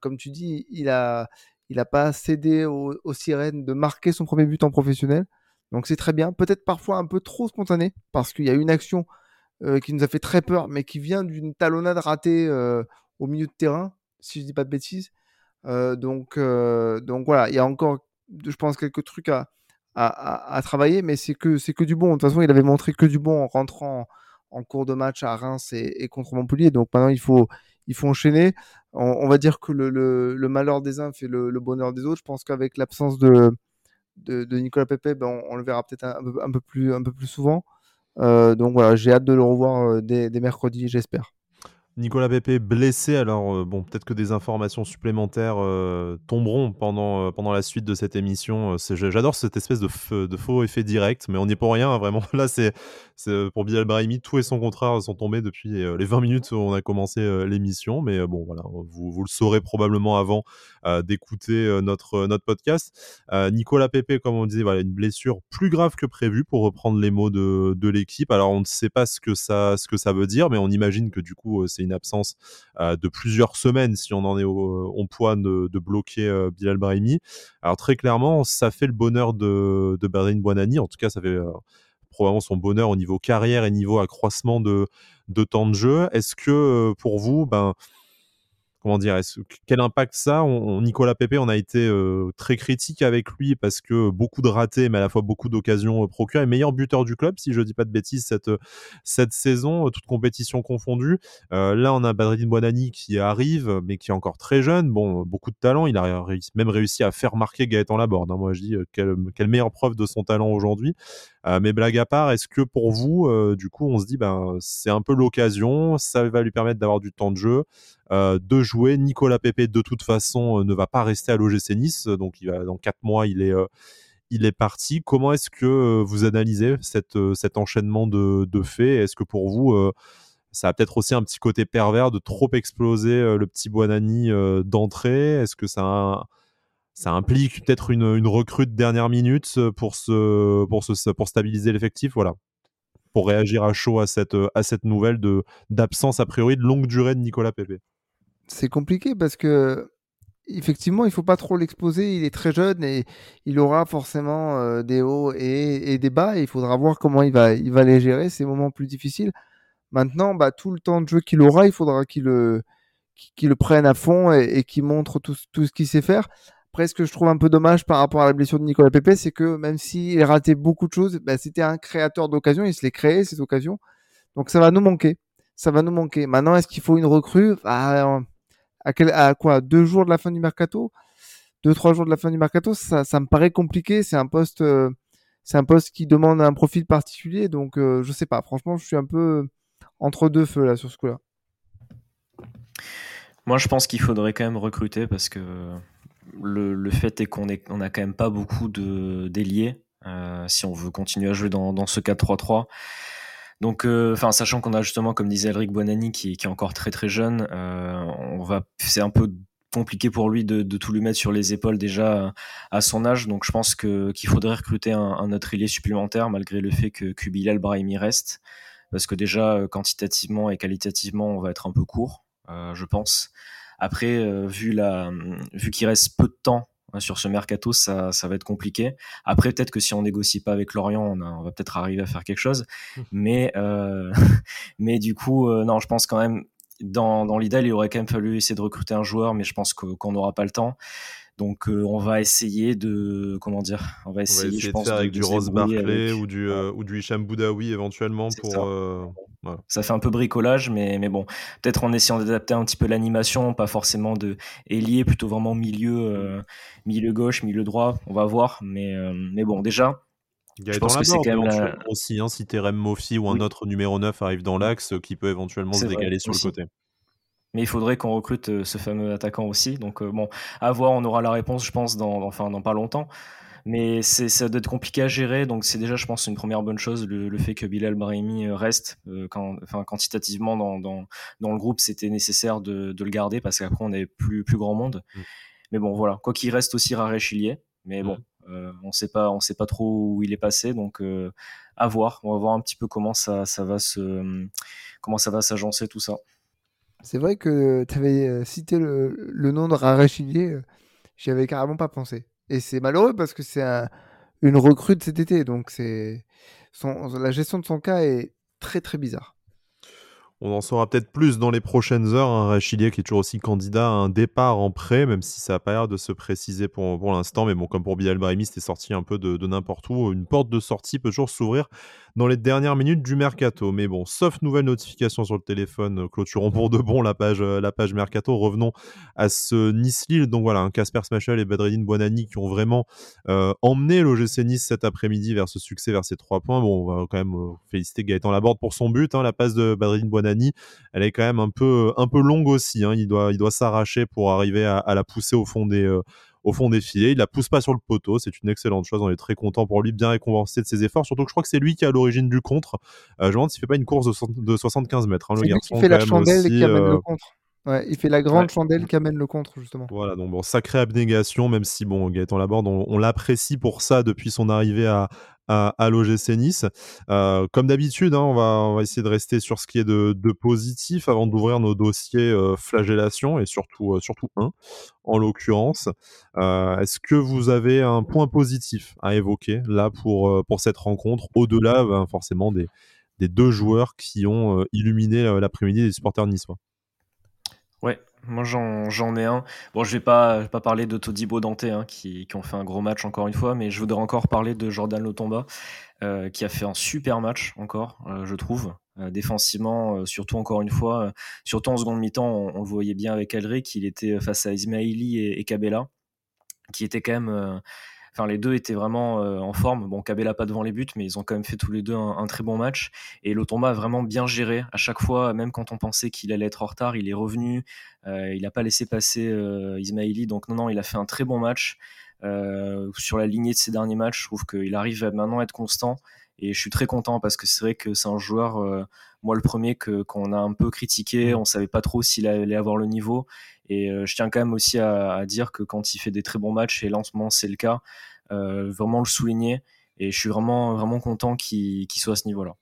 comme tu dis, il a, il n'a pas cédé aux, sirènes de marquer son premier but en professionnel. Donc c'est très bien. Peut-être parfois un peu trop spontané, parce qu'il y a une action euh, qui nous a fait très peur, mais qui vient d'une talonnade ratée euh, au milieu de terrain, si je ne dis pas de bêtises. Euh, donc, donc voilà, il y a encore, je pense, quelques trucs à, travailler, mais c'est que, c'est que du bon. De toute façon, il avait montré que du bon en rentrant en, cours de match à Reims et, et contre Montpellier. Donc maintenant, il faut, il faut enchaîner. On, va dire que le, malheur des uns fait le, bonheur des autres. Je pense qu'avec l'absence de, de, Nicolas Pepe, ben on, le verra peut-être un, peu, plus, un peu plus souvent. Euh, donc voilà, j'ai hâte de le revoir euh, dès mercredi, j'espère. Nicolas Pepe blessé, alors euh, bon, peut-être que des informations supplémentaires tomberont pendant, pendant la suite de cette émission. J'adore cette espèce de, de, faux effet direct, mais on n'y est pour rien, hein, vraiment. Là, c'est pour Bilal Brahimi, tout et son contraire sont tombés depuis les 20 minutes où on a commencé l'émission, mais bon, voilà, vous, le saurez probablement avant d'écouter notre, podcast. Nicolas Pepe, comme on disait, voilà, une blessure plus grave que prévu, pour reprendre les mots de, l'équipe. Alors, on ne sait pas ce que, ça, veut dire, mais on imagine que du coup, c'est une absence euh, de plusieurs semaines si on en est au, point de, bloquer euh, Bilal Brahimi. Alors très clairement, ça fait le bonheur de, de Bernard Buonani. En tout cas, ça fait euh, probablement son bonheur au niveau carrière et niveau accroissement de, temps de jeu. Est-ce que pour vous, ben, comment dire, quel impact ça Nicolas Pepe, on a été euh, très critique avec lui parce que beaucoup de ratés, mais à la fois beaucoup d'occasions euh, procurées. Meilleur buteur du club, si je dis pas de bêtises, cette, euh, saison, toute compétition confondue. là, on a Badrine Bonani qui arrive, mais qui est encore très jeune. Bon, beaucoup de talent. Il a même réussi à faire marquer Gaëtan Laborde. Hein. Moi, je dis quelle, quelle, meilleure preuve de son talent aujourd'hui. mais blague à part, est-ce que pour vous, du coup, on se dit, ben, c'est un peu l'occasion, ça va lui permettre d'avoir du temps de jeu. Euh, de jouer. Nicolas Pepe, de toute façon, euh, ne va pas rester à l'OGC Nice. Donc, il va, dans quatre mois, il est, euh, il est parti. Comment est-ce que vous analysez cette, cet enchaînement de, faits? Est-ce que pour vous, ça a peut-être aussi un petit côté pervers de trop exploser le petit Buonani d'entrée? Est-ce que ça, ça implique peut-être une, une, recrue de dernière minute pour, pour, pour stabiliser l'effectif? Voilà pour réagir à chaud à cette, à cette nouvelle de d'absence a priori de longue durée de Nicolas Pepe c'est compliqué parce que effectivement, il faut pas trop l'exposer. Il est très jeune et il aura forcément euh, des hauts et, des bas. il faudra voir comment il va, il va les gérer ces moments plus difficiles. Maintenant, bah, tout le temps de jeu qu'il aura, il faudra qu'il le, prenne à fond et, qu'il montre tout, ce qu'il sait faire. Après, ce que je trouve un peu dommage par rapport à la blessure de Nicolas Pepe, c'est que même s'il raté beaucoup de choses, bah, c'était un créateur d'occasion. Il se les créé, ces occasions. Donc ça va nous manquer. Ça va nous manquer. Maintenant, est-ce qu'il faut une recrue? Bah, à, quoi Deux jours de la fin du mercato? Deux, trois jours de la fin du mercato Ça, me paraît compliqué. C'est un poste, euh, c'est un poste qui demande un profil particulier. Donc, euh, je sais pas. Franchement, je suis un peu entre deux feux là sur ce coup-là. Moi, je pense qu'il faudrait quand même recruter parce que le, fait est qu'on on a quand même pas beaucoup de d'ailiers euh, si on veut continuer à jouer dans ce 4-3-3. Donc, euh, enfin, sachant qu'on a justement, comme disait Elric Bonani, qui, qui, est encore très très jeune, euh, on va, c'est un peu compliqué pour lui de, de, tout lui mettre sur les épaules déjà à son âge. Donc, je pense que qu'il faudrait recruter un, un autre ailier supplémentaire, malgré le fait que Kubilal Brahimi reste, parce que déjà euh, quantitativement et qualitativement, on va être un peu court, euh, je pense. Après, vu la, vu qu'il reste peu de temps sur ce mercato, ça, ça va être compliqué. Après, peut-être que si on négocie pas avec Lorient, on, on va peut-être arriver à faire quelque chose. Mmh. Mais, euh, mais du coup, euh, non, je pense quand même, dans, dans l'idéal, il aurait quand même fallu essayer de recruter un joueur, mais je pense qu'on n'aura pas le temps. Donc euh, on va essayer de comment dire, on va essayer, je pense, de faire avec du Rose Barclay ou du euh, ou du Hicham Boudaoui éventuellement pour. Ça. Euh, ça. fait un peu bricolage, mais mais bon, peut-être en essayant d'adapter un petit peu l'animation, pas forcément de ailier, plutôt vraiment milieu milieu gauche, milieu droit. On va voir, mais mais bon déjà. je pense que c'est quand même aussi, hein, si Terem Mofi ou un autre numéro 9 arrive dans l'axe, qui peut éventuellement se décaler sur le côté. Mais il faudrait qu'on recrute euh, ce fameux attaquant aussi. Donc euh, bon, à voir, on aura la réponse, je pense, dans, enfin, dans pas longtemps. Mais ça doit être compliqué à gérer, donc c'est déjà, je pense, une première bonne chose, le, fait que Bilal Brahimi euh, reste. quand, enfin, quantitativement, dans, dans, dans le groupe, c'était nécessaire de, de, le garder parce qu'après, on avait plus, plus grand monde. Mm. Mais bon, voilà. Quoi qu'il reste aussi Raré Chilier. Mais bon, mm. on sait pas, on sait pas trop où il est passé, donc à voir. On va voir un petit peu comment ça, ça va se, comment ça va s'agencer tout ça. C'est vrai que tu avais euh, cité le, nom de Rarachilier, euh, j'y avais carrément pas pensé. Et c'est malheureux parce que c'est une recrue de cet été, donc la gestion de son cas est très très bizarre. On en saura peut-être plus dans les prochaines heures. Un hein. qui est toujours aussi candidat à un départ en prêt, même si ça n'a pas l'air de se préciser pour, l'instant. Mais bon, comme pour Bilal Brahimi, c'était sorti un peu de n'importe où. Une porte de sortie peut toujours s'ouvrir dans les dernières minutes du mercato. Mais bon, sauf nouvelle notification sur le téléphone, euh, clôturons pour de bon la page, euh, la page mercato. Revenons à ce Nice-Lille. Donc voilà, Casper Smachel et Badredine Buonani qui ont vraiment euh, emmené l'OGC Nice cet après-midi vers ce succès, vers ces trois points. Bon, on va quand même féliciter Gaëtan Laborde pour son but. Hein. la passe de Badredine Buonani, elle est quand même un peu, un peu longue aussi. Hein. Il doit, il doit s'arracher pour arriver à, la pousser au fond des au fond des filets. Il la pousse pas sur le poteau, c'est une excellente chose. On est très content pour lui, bien récompensé de ses efforts. Surtout que je crois que c'est lui qui est à l'origine du contre. Euh, je me demande s'il fait pas une course de, 75 mètres. Hein, le garçon. Il fait la chandelle qui amène le euh, contre. Ouais, il fait la grande chandelle qui amène le contre, justement. Voilà, donc bon, sacrée abnégation, même si, bon, Gaëtan Laborde, on, on l'apprécie pour ça depuis son arrivée à, à, l'OGC Nice. Euh, comme d'habitude, hein, on, va, on va essayer de rester sur ce qui est de, positif avant d'ouvrir nos dossiers euh, flagellation et surtout, euh, surtout un en l'occurrence. Est-ce que vous avez un point positif à évoquer là pour, pour cette rencontre, au-delà ben, forcément des, des deux joueurs qui ont illuminé l'après-midi des supporters niçois? Ouais, Moi, j'en ai un. Bon, je vais pas, pas parler de Todibo Dante, hein, qui, qui, ont fait un gros match encore une fois, mais je voudrais encore parler de Jordan Lotomba, euh, qui a fait un super match encore, euh, je trouve. Euh, défensivement, surtout encore une fois, surtout en seconde mi-temps, on, le voyait bien avec Alric, il était face à Ismaili et, et Kabela, qui étaient quand même Enfin, les deux étaient vraiment euh, en forme. Bon, Cabella pas devant les buts, mais ils ont quand même fait tous les deux un, très bon match. Et Lotomba a vraiment bien géré. À chaque fois, même quand on pensait qu'il allait être en retard, il est revenu. Euh, il n'a pas laissé passer euh, Ismaili. Donc non, non, il a fait un très bon match. sur la lignée de ses derniers matchs, je trouve qu'il arrive maintenant à être constant. Et je suis très content parce que c'est vrai que c'est un joueur, moi le premier, que qu'on a un peu critiqué. On savait pas trop s'il allait avoir le niveau. Et euh, je tiens quand même aussi à, dire que quand il fait des très bons matchs, et là en ce moment c'est le cas, euh, vraiment le souligner. Et je suis vraiment, vraiment content qu'il soit à ce niveau-là.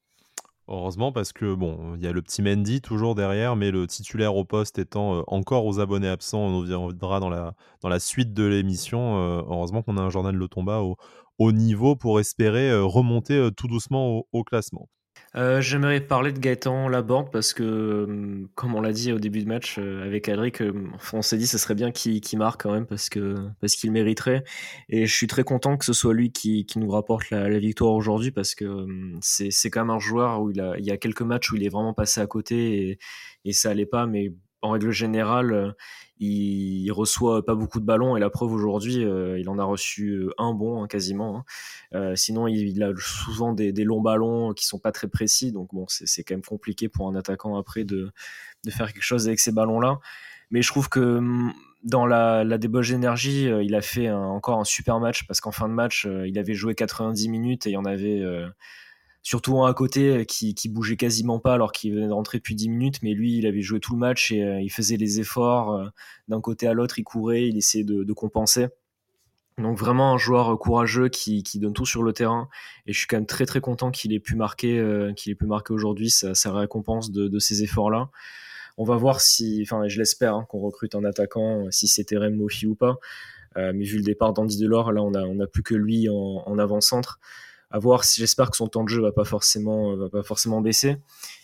Heureusement parce que bon, il y a le petit Mendy toujours derrière, mais le titulaire au poste étant euh, encore aux abonnés absents, on y reviendra dans la, suite de l'émission. heureusement qu'on a un journal de Lotomba au, au niveau pour espérer remonter tout doucement au classement. Euh, j'aimerais parler de Gaëtan Laborde parce que, hum, comme on l'a dit au début de match euh, avec Adric, euh, on s'est dit que ce serait bien qu'il marque quand même parce que parce qu'il mériterait. Et je suis très content que ce soit lui qui, qui nous rapporte la, victoire aujourd'hui parce que hum, c'est quand même un joueur où il, a, il y a quelques matchs où il est vraiment passé à côté et, et ça allait pas, mais en règle générale, il, reçoit pas beaucoup de ballons et la preuve aujourd'hui, euh, il en a reçu euh, un bon hein, quasiment. Hein. Euh, sinon, il, a souvent des, longs ballons qui sont pas très précis, donc bon, c'est quand même compliqué pour un attaquant après de, faire quelque chose avec ces ballons-là. Mais je trouve que hum, dans la, la débauche d'énergie, il a fait encore un super match parce qu'en fin de match, il avait joué 90 minutes et il y en avait surtout un à côté euh, qui, qui bougeait quasiment pas alors qu'il venait de rentrer depuis 10 minutes, mais lui, il avait joué tout le match et euh, il faisait les efforts euh, d'un côté à l'autre, il courait, il essayait de, compenser. Donc vraiment un joueur courageux qui, donne tout sur le terrain et je suis quand même très très content qu'il ait pu marquer qu'il ait pu marquer aujourd'hui sa, récompense de, ces efforts là. On va voir si, enfin je l'espère hein, qu'on recrute un attaquant si c'était Rem Mofi ou pas. mais vu le départ d'Andy Delors, là on a on a plus que lui en, en avant-centre à voir si j'espère que son temps de jeu va pas forcément va pas forcément baisser.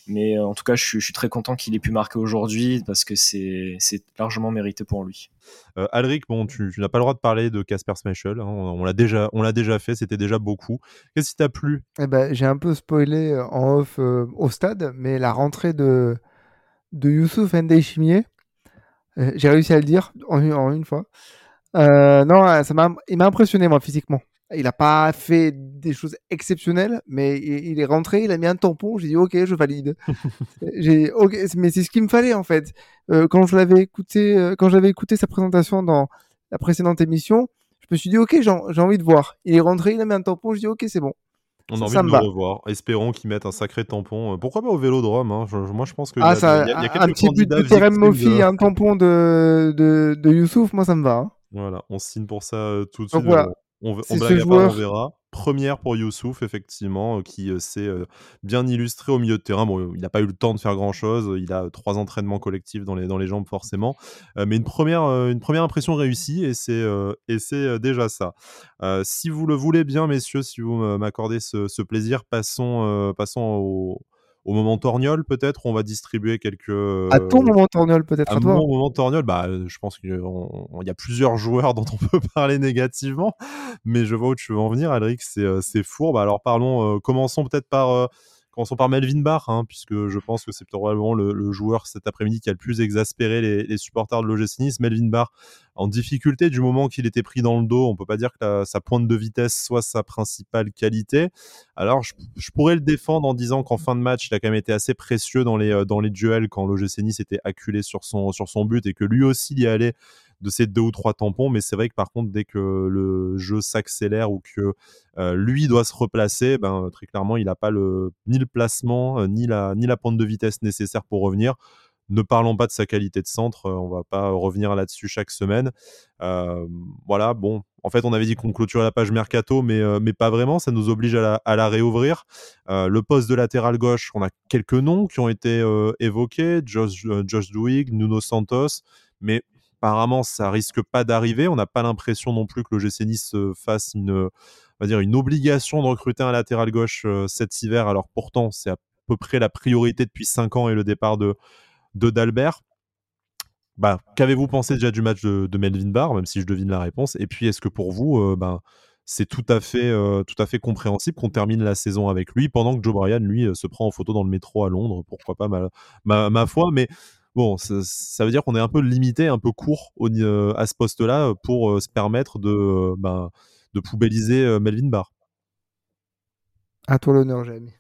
Mais euh, en tout cas je suis, très content qu'il ait pu marquer aujourd'hui parce que c'est largement mérité pour lui. Euh, Alric bon tu, n'as pas le droit de parler de Casper Schmeichel hein, on, l'a déjà on l'a déjà fait c'était déjà beaucoup. Qu'est-ce qui t'a plu? Eh ben, j'ai un peu spoilé euh, en off euh, au stade mais la rentrée de de Youssouf Ndeye j'ai réussi à le dire en, en une fois. Non ça m'a il m'a impressionné moi physiquement il n'a pas fait des choses exceptionnelles, mais il, est rentré, il a mis un tampon. J'ai dit ok, je valide. j'ai mais c'est ce qu'il me fallait en fait. Euh, quand je l'avais écouté, euh, quand j'avais écouté sa présentation dans la précédente émission, je me suis dit ok, j'ai envie de voir. Il est rentré, il a mis un tampon. Je dis ok, c'est bon. On a envie de le revoir. Espérons qu'il mette un sacré tampon. Euh, pourquoi pas au Vélodrome hein? Moi, je pense que ah, y, a, quelques un petit but de Terem Mofi, un tampon de, de, de, Youssouf, moi ça me va. Hein. Voilà, on signe pour ça tout de suite. voilà. On, on, verra. Première pour Youssouf, effectivement, euh, qui euh, s'est euh, bien illustré au milieu de terrain. Bon, il n'a pas eu le temps de faire grand-chose. Il a trois entraînements collectifs dans les, dans les jambes, forcément. mais une première, une première impression réussie, et c'est, et c'est déjà ça. si vous le voulez bien, messieurs, si vous m'accordez ce, ce, plaisir, passons, passons au, au moment torgnole, peut-être, on va distribuer quelques. À ton moment torgnole, peut-être. À, à mon moment torgnole, bah, je pense qu'il y a plusieurs joueurs dont on peut parler négativement, mais je vois où tu veux en venir, Alric, c'est euh, fourbe. Alors parlons, euh, commençons peut-être par euh, Commençons par Melvin Barr, hein, puisque je pense que c'est probablement le, joueur cet après-midi qui a le plus exaspéré les, supporters de l'OGC Nice. Melvin Barr en difficulté du moment qu'il était pris dans le dos. On peut pas dire que sa pointe de vitesse soit sa principale qualité. Alors, je, pourrais le défendre en disant qu'en fin de match, il a quand même été assez précieux dans les, euh, duels quand l'OGC Nice était acculé sur son, but et que lui aussi y allait de ces deux ou trois tampons. Mais c'est vrai que par contre, dès que le jeu s'accélère ou que euh, lui doit se replacer, ben, très clairement, il n'a pas ni le placement, euh, ni, la, ni la pente de vitesse nécessaire pour revenir. Ne parlons pas de sa qualité de centre, euh, on va pas revenir là-dessus chaque semaine. voilà, bon, en fait, on avait dit qu'on clôturait la page mercato, mais, pas vraiment. Ça nous oblige à la, réouvrir. le poste de latéral gauche, on a quelques noms qui ont été évoqués Josh, Josh Nuno Santos, mais apparemment, ça risque pas d'arriver. On n'a pas l'impression non plus que le GC Nice fasse une, on va dire une obligation de recruter un latéral gauche euh, cet hiver. Alors pourtant, c'est à peu près la priorité depuis 5 ans et le départ de, de d'Albert. bah, qu'avez-vous pensé déjà du match de, Melvin Barr, même si je devine la réponse? Et puis, est-ce que pour vous, ben, c'est tout à fait, tout à fait compréhensible qu'on termine la saison avec lui pendant que Joe Bryan, lui, se prend en photo dans le métro à Londres? Pourquoi pas, ma, ma, foi Mais bon, ça, veut dire qu'on est un peu limité, un peu court au, à ce poste-là pour se permettre de, ben, de poubelliser Melvin Barr. À toi l'honneur, Jérémy.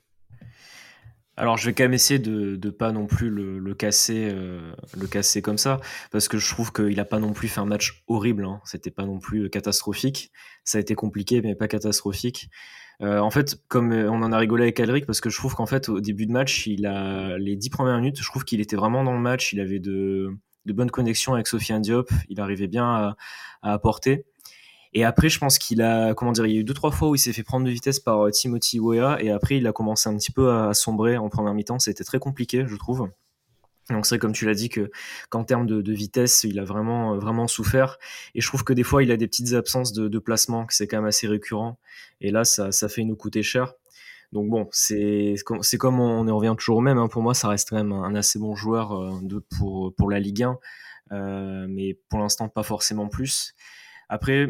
Alors, je vais quand même essayer de ne pas non plus le, casser, euh, le casser comme ça, parce que je trouve qu'il n'a pas non plus fait un match horrible. Hein. C'était pas non plus catastrophique. Ça a été compliqué, mais pas catastrophique. Euh, en fait, comme euh, on en a rigolé avec Alric, parce que je trouve qu'en fait, au début de match, il a les dix premières minutes, je trouve qu'il était vraiment dans le match. Il avait de, de bonnes connexions avec Sofiane Diop. Il arrivait bien à, à apporter. Et après, je pense qu'il a, comment dire, il y a eu deux trois fois où il s'est fait prendre de vitesse par euh, Timothy Weah, et après il a commencé un petit peu à sombrer en première mi-temps. C'était très compliqué, je trouve. Donc c'est comme tu l'as dit que qu'en termes de, vitesse, il a vraiment vraiment souffert. Et je trouve que des fois il a des petites absences de, placement, que c'est quand même assez récurrent. Et là, ça, ça fait nous coûter cher. Donc bon, c'est comme on, en revient toujours au même. Hein. Pour moi, ça reste quand même un, assez bon joueur euh, pour pour la Ligue 1, euh, mais pour l'instant pas forcément plus. Après,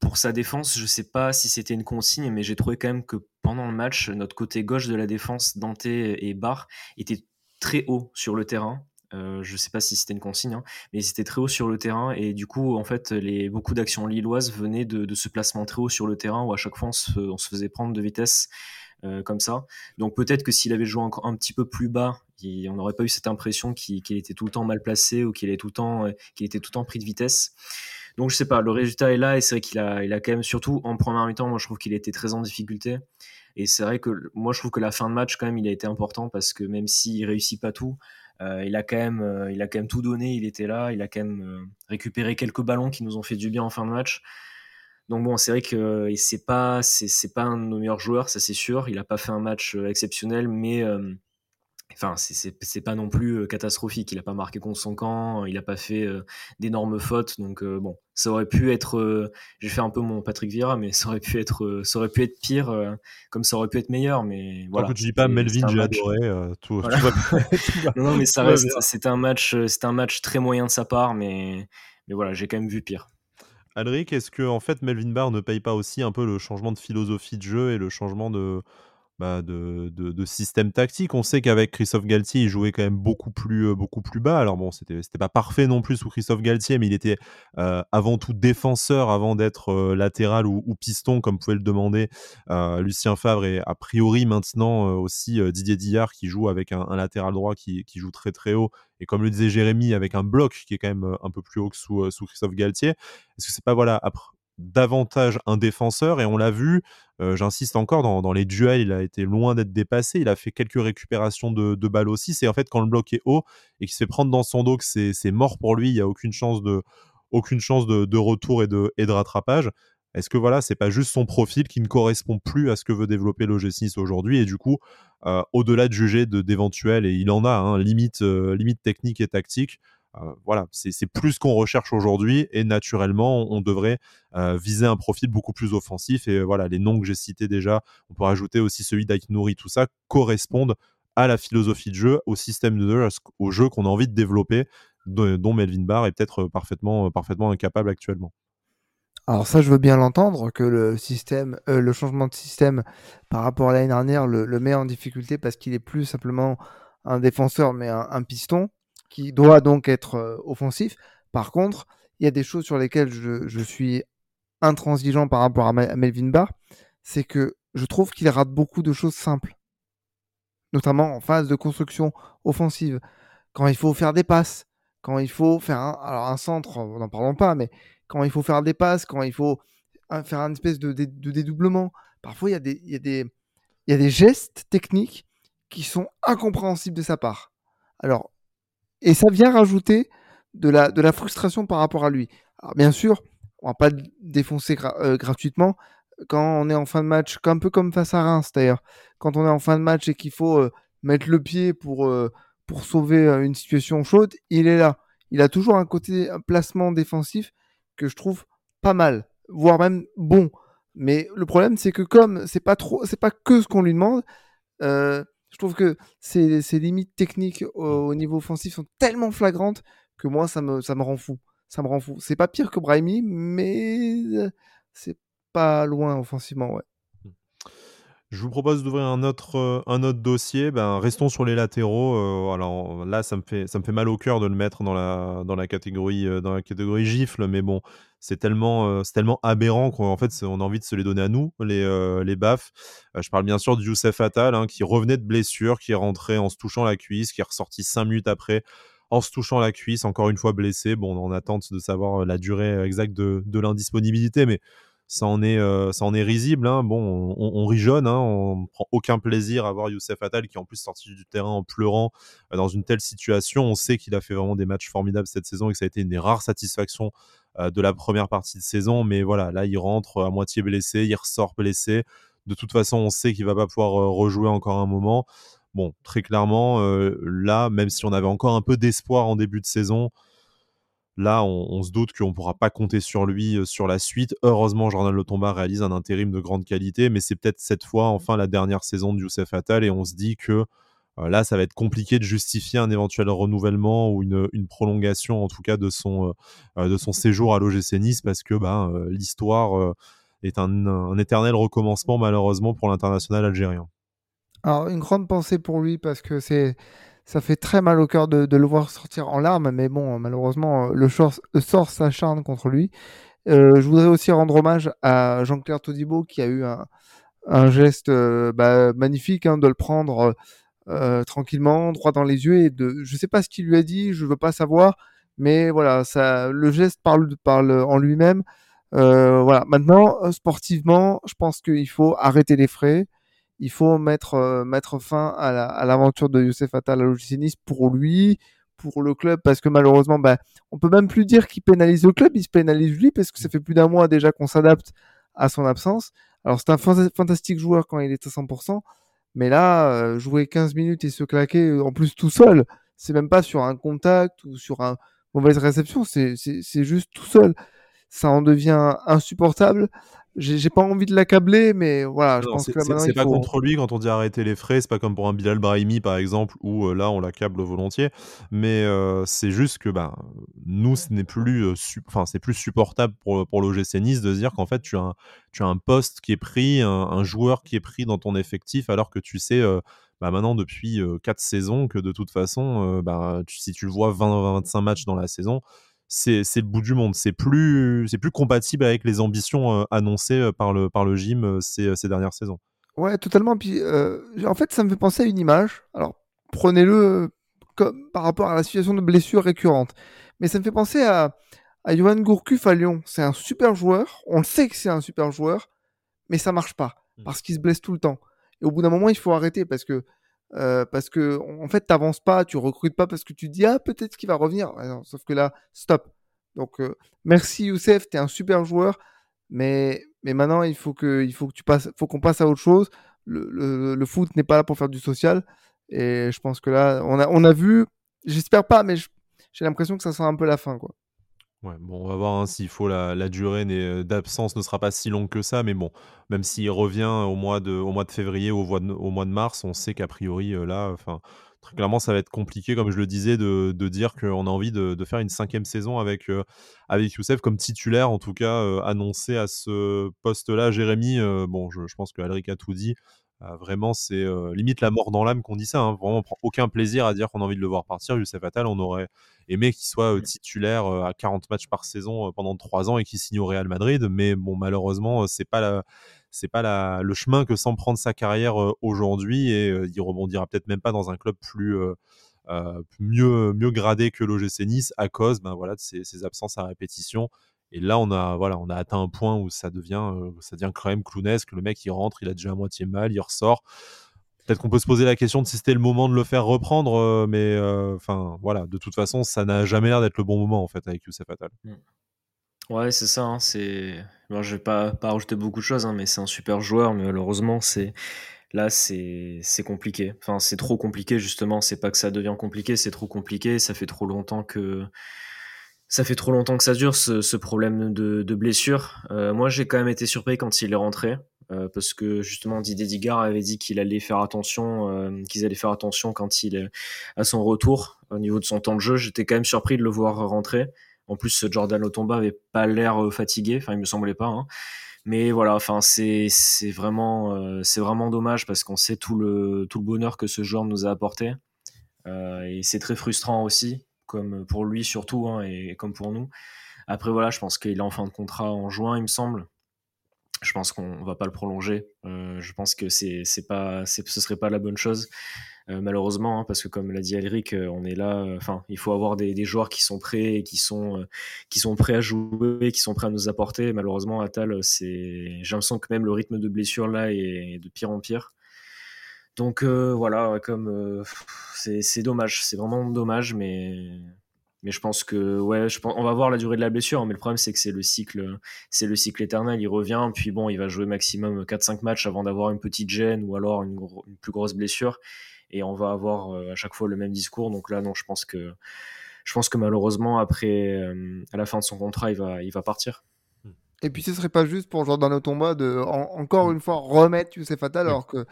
pour sa défense, je ne sais pas si c'était une consigne, mais j'ai trouvé quand même que pendant le match, notre côté gauche de la défense, Dante et Barr, était très haut sur le terrain. Euh, je ne sais pas si c'était une consigne, hein, mais c'était très haut sur le terrain et du coup, en fait, les, beaucoup d'actions lilloises venaient de, ce placement très haut sur le terrain où à chaque fois on se, faisait prendre de vitesse euh, comme ça. Donc peut-être que s'il avait joué encore un petit peu plus bas, on n'aurait pas eu cette impression qu'il était tout le temps mal placé ou qu'il tout le temps, euh, était tout le temps pris de vitesse. Donc je sais pas, le résultat est là et c'est vrai qu'il a, il a quand même surtout en première mi-temps, moi je trouve qu'il était très en difficulté. Et c'est vrai que moi je trouve que la fin de match quand même il a été important parce que même s'il réussit pas tout, euh, il a quand même, euh, il a quand même tout donné. Il était là, il a quand même euh, récupéré quelques ballons qui nous ont fait du bien en fin de match. Donc bon, c'est vrai que c'est pas, c'est, pas un de nos meilleurs joueurs, ça c'est sûr. Il a pas fait un match exceptionnel, mais Enfin, c'est pas non plus euh, catastrophique. Il a pas marqué contre son camp, il a pas fait euh, d'énormes fautes. Donc euh, bon, ça aurait pu être. J'ai fait un peu mon Patrick Vieira, mais ça aurait pu être, ça aurait pu être pire, comme ça aurait pu être meilleur. Mais voilà. que tu dis pas Melvin, j'ai adoré. tout, non, mais ça reste. C'est un match, un match très moyen de sa part, mais mais voilà, j'ai quand même vu pire. Alric, est-ce que en fait Melvin Barr ne paye pas aussi un peu le changement de philosophie de jeu et le changement de bah, de, système tactique. On sait qu'avec Christophe Galtier, il jouait quand même beaucoup plus, euh, beaucoup plus bas. Alors bon, c'était, pas parfait non plus sous Christophe Galtier, mais il était euh, avant tout défenseur avant d'être euh, latéral ou, piston, comme pouvait le demander Lucien Favre et a priori maintenant aussi Didier Dillard qui joue avec un, latéral droit qui, qui, joue très très haut et comme le disait Jérémy avec un bloc qui est quand même un peu plus haut que sous, sous Christophe Galtier. Est-ce que c'est pas voilà après davantage un défenseur? Et on l'a vu, euh, j'insiste encore, dans, les duels, il a été loin d'être dépassé, il a fait quelques récupérations de, balles aussi, c'est en fait quand le bloc est haut et qu'il se fait prendre dans son dos que c'est mort pour lui, il n'y a aucune chance de, aucune chance de, retour et de, et de rattrapage. Est-ce que voilà, c'est pas juste son profil qui ne correspond plus à ce que veut développer l'OG6 aujourd'hui et du coup, euh, au-delà de juger d'éventuels, et il en a, hein, limite, euh, limite technique et tactique, voilà, c'est plus qu'on recherche aujourd'hui et naturellement, on devrait euh, viser un profil beaucoup plus offensif. Et voilà, les noms que j'ai cités déjà, on peut rajouter aussi celui d'Aiknouri, tout ça correspondent à la philosophie de jeu, au système de jeu, au jeu qu'on a envie de développer, dont Melvin Barr est peut-être parfaitement, parfaitement incapable actuellement. Alors ça, je veux bien l'entendre, que le système, euh, le changement de système par rapport à l'année dernière le, met en difficulté parce qu'il est plus simplement un défenseur, mais un piston qui doit donc être euh, offensif. Par contre, il y a des choses sur lesquelles je, suis intransigeant par rapport à, Melvin Barr, c'est que je trouve qu'il rate beaucoup de choses simples, notamment en phase de construction offensive, quand il faut faire des passes, quand il faut faire un, alors un centre, n'en parlons pas, mais quand il faut faire des passes, quand il faut faire une espèce de, dédoublement, parfois il, y a des, il y a des gestes techniques qui sont incompréhensibles de sa part. Alors, et ça vient rajouter de la, de la frustration par rapport à lui. Alors, bien sûr, on va pas défoncer euh, gratuitement quand on est en fin de match, un peu comme face à Reims d'ailleurs. Quand on est en fin de match et qu'il faut euh, mettre le pied pour, euh, pour sauver une situation chaude, il est là. Il a toujours un côté un placement défensif que je trouve pas mal, voire même bon. Mais le problème, c'est que comme c'est pas trop, c'est pas que ce qu'on lui demande, je trouve que ces, limites techniques au, niveau offensif sont tellement flagrantes que moi, ça me, ça me rend fou. Ça me rend fou. C'est pas pire que Brahimi, mais c'est pas loin offensivement, ouais. Je vous propose d'ouvrir un autre, euh, un autre dossier. Ben, restons sur les latéraux. Euh, alors là, ça me, fait, ça me fait mal au cœur de le mettre dans la, dans la, catégorie, euh, dans la catégorie gifle, mais bon, c'est tellement, c'est tellement aberrant qu'en fait, on a envie de se les donner à nous, les, les baffes. je parle bien sûr du Youssef Attal, hein, qui revenait de blessure, qui est rentré en se touchant la cuisse, qui est ressorti cinq minutes après en se touchant la cuisse, encore une fois blessé. Bon, on attente de savoir la durée exacte de, de l'indisponibilité, mais ça en est, euh, ça en est risible. Hein. Bon, on, on, rit hein. on prend aucun plaisir à voir Youssef Attal qui est en plus sorti du terrain en pleurant euh, dans une telle situation. On sait qu'il a fait vraiment des matchs formidables cette saison et que ça a été une des rares satisfactions euh, de la première partie de saison. Mais voilà, là, il rentre à moitié blessé, il ressort blessé. De toute façon, on sait qu'il va pas pouvoir rejouer encore un moment. Bon, très clairement, là, même si on avait encore un peu d'espoir en début de saison, Là, on, se doute qu'on ne pourra pas compter sur lui euh, sur la suite. Heureusement, Jordan Lotomba réalise un intérim de grande qualité, mais c'est peut-être cette fois, enfin, la dernière saison de Youssef Attal, et on se dit que euh, là, ça va être compliqué de justifier un éventuel renouvellement ou une, prolongation, en tout cas, de son, euh, son séjour à l'OGC Nice, parce que ben, l'histoire est un, éternel recommencement, malheureusement, pour l'international algérien. Alors, une grande pensée pour lui, parce que ça fait très mal au cœur de, le voir sortir en larmes, mais bon, malheureusement, le, sort s'acharne contre lui. Euh, je voudrais aussi rendre hommage à Jean-Claire Todibo qui a eu un, geste euh, bah, magnifique hein, de le prendre euh, tranquillement, droit dans les yeux et de, je sais pas ce qu'il lui a dit, je veux pas savoir, mais voilà, ça, le geste parle, parle en lui-même. voilà. Maintenant, sportivement, je pense qu'il faut arrêter les frais il faut mettre, euh, mettre fin à l'aventure de Youssef Attal à l'OGC pour lui, pour le club, parce que malheureusement, bah, on peut même plus dire qu'il pénalise le club, il se pénalise lui, parce que ça fait plus d'un mois déjà qu'on s'adapte à son absence. Alors c'est un fantastique joueur quand il est à 100%, mais là, euh, jouer 15 minutes et se claquer, euh, en plus tout seul, c'est même pas sur un contact ou sur une mauvaise réception, c'est juste tout seul. Ça en devient insupportable j'ai pas envie de l'accabler, mais voilà, je pense que c'est pas contre lui quand on dit arrêter les frais, c'est pas comme pour un Bilal Brahimi par exemple, où euh, là on l'accable volontiers, mais euh, c'est juste que bah, nous ce n'est plus, euh, enfin c'est plus supportable pour, pour l'OGC Nice de se dire qu'en fait tu as, un, tu as un poste qui est pris, un, joueur qui est pris dans ton effectif, alors que tu sais bah, maintenant depuis 4 saisons que de toute façon, bah, si tu le vois 20-25 matchs dans la saison, c'est le bout du monde. C'est plus, plus compatible avec les ambitions euh, annoncées euh, par le, par le gym euh, ces, ces dernières saisons. Ouais, totalement. Puis, en fait, ça me fait penser à une image. Alors, prenez-le comme par rapport à la situation de blessure récurrente. Mais ça me fait penser à, à Johan Gourcuff à Lyon. C'est un super joueur. On le sait que c'est un super joueur, mais ça marche pas mmh. parce qu'il se blesse tout le temps. Et au bout d'un moment, il faut arrêter parce que euh, parce que en fait, t'avances pas, tu recrutes pas parce que tu dis ah peut-être qu'il va revenir. sauf que là, stop. Donc euh, merci Youssef, t'es un super joueur, mais mais maintenant il faut que il faut que tu passes, faut qu'on passe à autre chose. Le, le, foot n'est pas là pour faire du social et je pense que là on a on a vu, j'espère pas, mais j'ai l'impression que ça sera un peu la fin quoi. Ouais, bon, on va voir hein, s'il faut la, durée euh, d'absence ne sera pas si longue que ça, mais bon, même s'il revient au mois de, février ou au, mois de mars, on sait qu'a priori, euh, là, enfin, très clairement, ça va être compliqué, comme je le disais, de, dire qu'on a envie de, faire une cinquième saison avec, euh, avec Youssef comme titulaire, en tout cas, annoncé à ce poste-là. Jérémy, bon, je, je, pense que Alric a tout dit. Vraiment, c'est limite la mort dans l'âme qu'on dit ça. Hein. Vraiment, on prend aucun plaisir à dire qu'on a envie de le voir partir. Youssef Attal, on aurait aimé qu'il soit mmh. titulaire à 40 matchs par saison pendant 3 ans et qu'il signe au Real Madrid. Mais bon, malheureusement, c'est pas c'est pas la, le chemin que semble prendre sa carrière aujourd'hui et il rebondira peut-être même pas dans un club plus mieux mieux gradé que l'OGC Nice à cause ben voilà de ses, absences à répétition. Et là, on a, voilà, on a atteint un point où ça devient, ça devient quand même clownesque. Le mec, il rentre, il a déjà à moitié mal, il ressort. Peut-être qu'on peut se poser la question de si c'était le moment de le faire reprendre, euh, mais euh, enfin voilà, de toute façon, ça n'a jamais l'air d'être le bon moment en fait avec Youssef Attal. Mm. Ouais, c'est ça. Hein, c'est, je vais pas pas rajouter beaucoup de choses, hein, mais c'est un super joueur, mais malheureusement, c'est là, c'est compliqué. Enfin, c'est trop compliqué justement. C'est pas que ça devient compliqué, c'est trop compliqué. Ça fait trop longtemps que ça fait trop longtemps que ça dure ce, problème de, blessure. Euh, moi, j'ai quand même été surpris quand il est rentré. parce que justement Didier Digard avait dit qu'il allait faire attention, qu'ils allaient faire attention quand il est à son retour au niveau de son temps de jeu. J'étais quand même surpris de le voir rentrer. En plus, Jordan Otomba avait pas l'air fatigué, enfin il me semblait pas. Hein. Mais voilà, enfin c'est c'est vraiment c'est vraiment dommage parce qu'on sait tout le tout le bonheur que ce joueur nous a apporté et c'est très frustrant aussi, comme pour lui surtout hein, et comme pour nous. Après, voilà, je pense qu'il est en fin de contrat en juin, il me semble. Je pense qu'on va pas le prolonger. Euh, je pense que c'est pas, ce serait pas la bonne chose, euh, malheureusement, hein, parce que comme l'a dit Alric, euh, on est là. Enfin, il faut avoir des, joueurs qui sont prêts, et qui sont, qui sont prêts à jouer, qui sont prêts à nous apporter. Malheureusement, Atal, c'est, j'ai l'impression que même le rythme de blessure là est de pire en pire. Donc voilà, comme c'est, c'est dommage, c'est vraiment dommage, mais mais je pense que ouais, je pense, on va voir la durée de la blessure, mais le problème c'est que c'est le cycle, c'est le cycle éternel. Il revient, puis bon, il va jouer maximum 4-5 matchs avant d'avoir une petite gêne ou alors une, plus grosse blessure, et on va avoir euh, à chaque fois le même discours. Donc là, non, je pense que je pense que malheureusement après, euh, à la fin de son contrat, il va, il va partir. Et puis ce serait pas juste pour Jordan Otomba de encore une fois remettre Youssef Fatal alors que